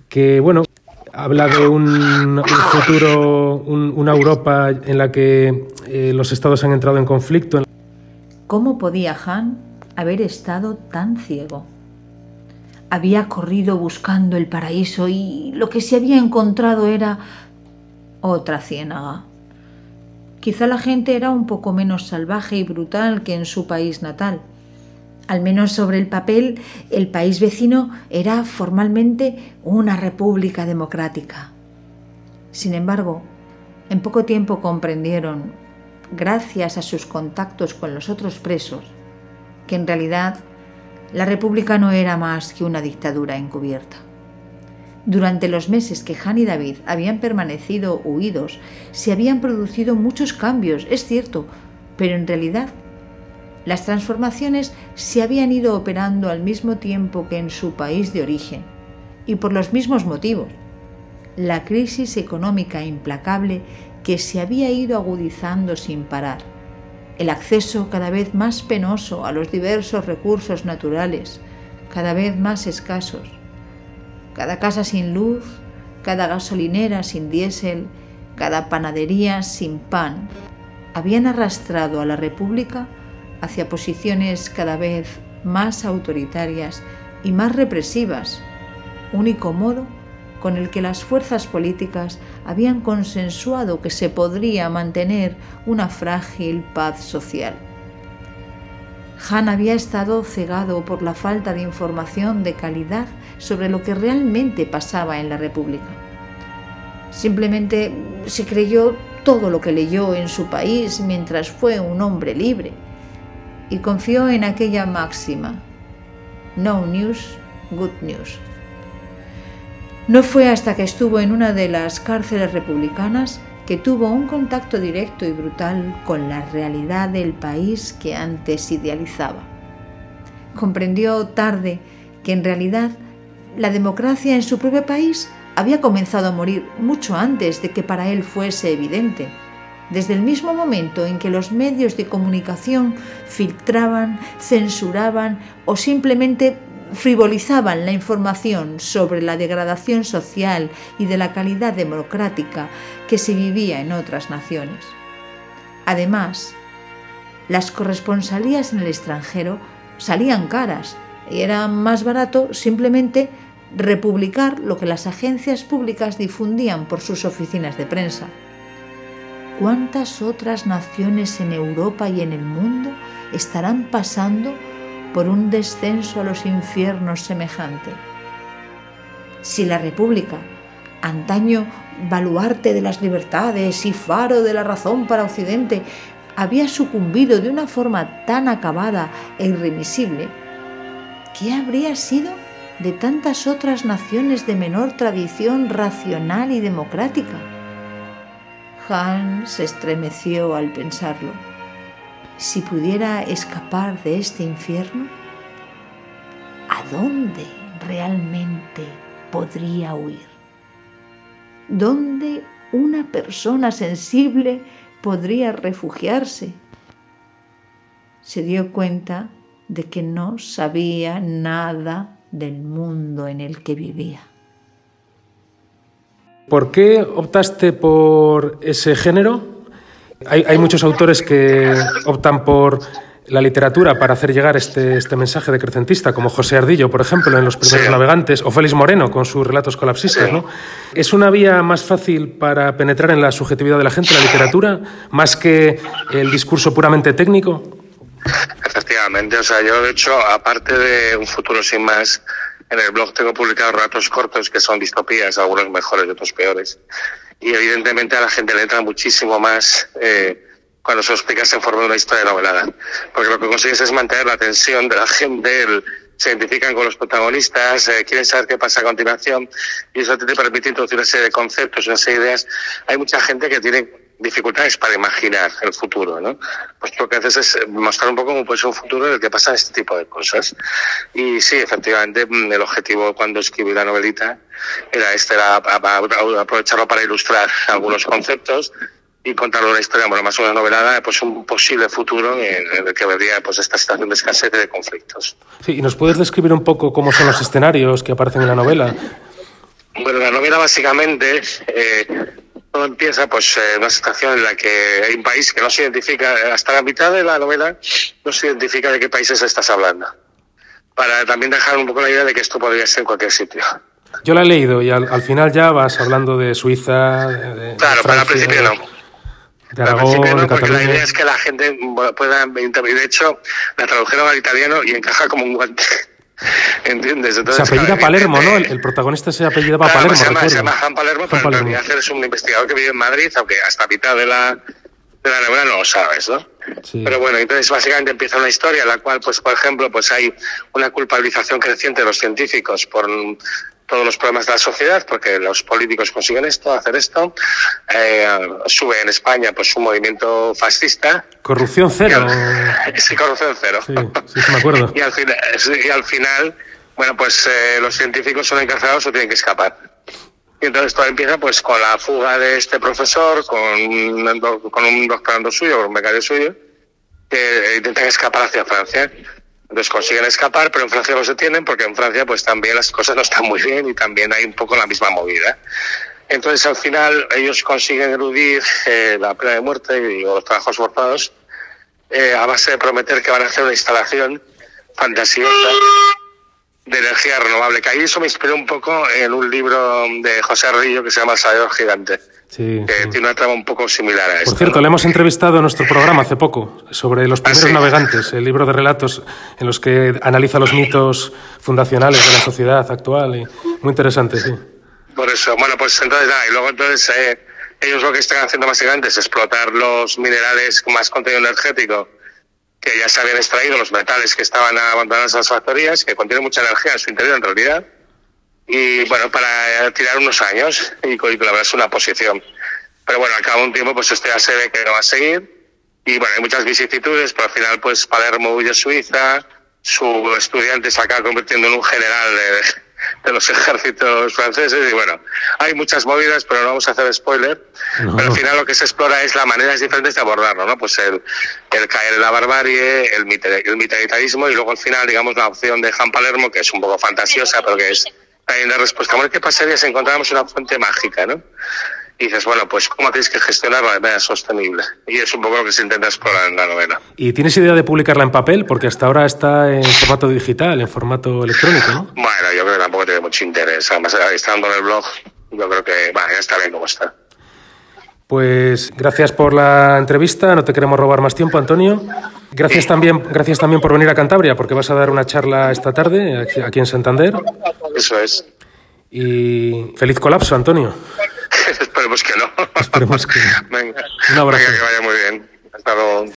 que bueno habla de un, futuro, una Europa en la que eh, los estados han entrado en conflicto. ¿Cómo podía Han haber estado tan ciego. Había corrido buscando el paraíso y lo que se había encontrado era otra ciénaga. Quizá la gente era un poco menos salvaje y brutal que en su país natal. Al menos sobre el papel, el país vecino era formalmente una república democrática. Sin embargo, en poco tiempo comprendieron, gracias a sus contactos con los otros presos, que en realidad la República no era más que una dictadura encubierta. Durante los meses que Han y David habían permanecido huidos, se habían producido muchos cambios, es cierto, pero en realidad las transformaciones se habían ido operando al mismo tiempo que en su país de origen, y por los mismos motivos. La crisis económica implacable que se había ido agudizando sin parar el acceso cada vez más penoso a los diversos recursos naturales, cada vez más escasos, cada casa sin luz, cada gasolinera sin diésel, cada panadería sin pan, habían arrastrado a la República hacia posiciones cada vez más autoritarias y más represivas, único modo con el que las fuerzas políticas habían consensuado que se podría mantener una frágil paz social. Han había estado cegado por la falta de información de calidad sobre lo que realmente pasaba en la República. Simplemente se creyó todo lo que leyó en su país mientras fue un hombre libre y confió en aquella máxima, no news, good news. No fue hasta que estuvo en una de las cárceles republicanas que tuvo un contacto directo y brutal con la realidad del país que antes idealizaba. Comprendió tarde que en realidad la democracia en su propio país había comenzado a morir mucho antes de que para él fuese evidente. Desde el mismo momento en que los medios de comunicación filtraban, censuraban o simplemente frivolizaban la información sobre la degradación social y de la calidad democrática que se vivía en otras naciones. Además, las corresponsalías en el extranjero salían caras y era más barato simplemente republicar lo que las agencias públicas difundían por sus oficinas de prensa. ¿Cuántas otras naciones en Europa y en el mundo estarán pasando por un descenso a los infiernos semejante? Si la República, antaño baluarte de las libertades y faro de la razón para Occidente, había sucumbido de una forma tan acabada e irremisible, ¿qué habría sido de tantas otras naciones de menor tradición racional y democrática. Hans se estremeció al pensarlo. Si pudiera escapar de este infierno, ¿a dónde realmente podría huir? ¿Dónde una persona sensible podría refugiarse? Se dio cuenta de que no sabía nada del mundo en el que vivía. ¿Por qué optaste por ese género? Hay, muchos autores que optan por la literatura para hacer llegar este, este mensaje decrecentista, como José Ardillo, por ejemplo, en Los primeros navegantes, o Félix Moreno con sus relatos colapsistas. ¿no? ¿Es una vía más fácil para penetrar en la subjetividad de la gente, la literatura, más que el discurso puramente técnico? Efectivamente, o sea, yo de hecho, aparte de un futuro sin más, en el blog tengo publicados ratos cortos que son distopías, algunos mejores y otros peores. Y evidentemente a la gente le entra muchísimo más eh, cuando se lo explicas en forma de una historia novelada. Porque lo que consigues es mantener la tensión de la gente, se identifican con los protagonistas, eh, quieren saber qué pasa a continuación y eso te permite introducir una serie de conceptos, una serie de ideas. Hay mucha gente que tiene dificultades para imaginar el futuro, ¿no? Pues lo que haces es mostrar un poco cómo puede ser un futuro en el que pasan este tipo de cosas. Y sí, efectivamente, mm, el objetivo cuando escribí la novelita era este, era aprovecharlo para ilustrar algunos conceptos y contar una historia bueno, más o menos novelada, pues un posible futuro en, el que habría pues esta situación de escasez y de conflictos. Sí, y nos puedes describir un poco cómo son los escenarios que aparecen en la novela. Bueno, la novela básicamente eh, todo empieza pues en una situación en la que hay un país que no se identifica, hasta la mitad de la novela no se identifica de qué países estás hablando. Para también dejar un poco la idea de que esto podría ser en cualquier sitio. Yo la he leído y al, final ya vas hablando de Suiza. De, claro, pero al principio no. De al principio no, porque la idea es que la gente pueda. De hecho, la tradujeron al italiano y encaja como un guante. ¿Entiendes? Entonces, se apellida Palermo, ¿no? El, protagonista se apellida Palermo. Se llama, se llama Juan Palermo, pero en realidad es un investigador que vive en Madrid, aunque hasta mitad de la, de la novela no lo sabes, ¿no? Pero bueno, entonces básicamente empieza una historia en la cual, pues por ejemplo, pues hay una culpabilización creciente de los científicos por todos los problemas de la sociedad, porque los políticos consiguen esto, hacer esto. Eh, sube en España pues un movimiento fascista. Corrupción cero. sí, corrupción cero. Sí, sí, me acuerdo. y, al final, y al final, bueno, pues eh, los científicos son encarcelados o tienen que escapar. Y entonces todo empieza pues con la fuga de este profesor, con, con un doctorando suyo, con un becario suyo, que intentan escapar hacia Francia. Entonces consiguen escapar, pero en Francia los detienen porque en Francia pues también las cosas no están muy bien y también hay un poco la misma movida. Entonces al final ellos consiguen eludir eh, la pena de muerte y los trabajos forzados eh, a base de prometer que van a hacer una instalación fantasiosa de energía renovable, que ahí eso me inspiró un poco en un libro de José Arrillo que se llama Salvador Gigante. Que tiene una trama un poco similar a esta. Por cierto, le hemos entrevistado en nuestro programa hace poco sobre los primeros ¿Ah, navegantes, el libro de relatos en los que analiza los mitos fundacionales de la sociedad actual. Y muy interesante, sí. Por eso, bueno, pues entonces, y luego entonces eh, ellos lo que están haciendo básicamente es explotar los minerales con más contenido energético que ya se habían extraído los metales que estaban abandonados en las factorías, que contienen mucha energía en su interior en realidad, y bueno, para tirar unos años y, es una posición. Pero bueno, al cabo de un tiempo, pues esto ya se ve que no va a seguir, y bueno, hay muchas vicisitudes, pero al final, pues Palermo huye a Suiza, su estudiante se acaba convirtiendo en un general de los ejércitos franceses y bueno, hay muchas movidas, pero no vamos a hacer spoiler. Pero al final lo que se explora es las maneras diferentes de abordarlo, ¿no? Pues el, el caer en la barbarie, el, el militarismo y luego al final, digamos, la opción de Han Palermo, que es un poco fantasiosa, pero que es también la respuesta. ¿Qué pasaría si encontráramos una fuente mágica, no? y dices, bueno, pues ¿cómo tienes que gestionarla de manera sostenible? Y es un poco lo que se intenta explorar en la novela. ¿Y tienes idea de publicarla en papel? Porque hasta ahora está en formato digital, en formato electrónico, ¿no? Bueno, yo creo que tampoco tiene mucho interés. Además, estando en el blog, yo creo que bueno, ya está bien como está. Pues gracias por la entrevista, no te queremos robar más tiempo, Antonio. Gracias también, gracias también por venir a Cantabria, porque vas a dar una charla esta tarde aquí en Santander. Eso es. Y feliz colapso, Antonio. Esperemos que no. Esperemos que no. Venga. Un abrazo. Venga, que vaya muy bien. Hasta luego.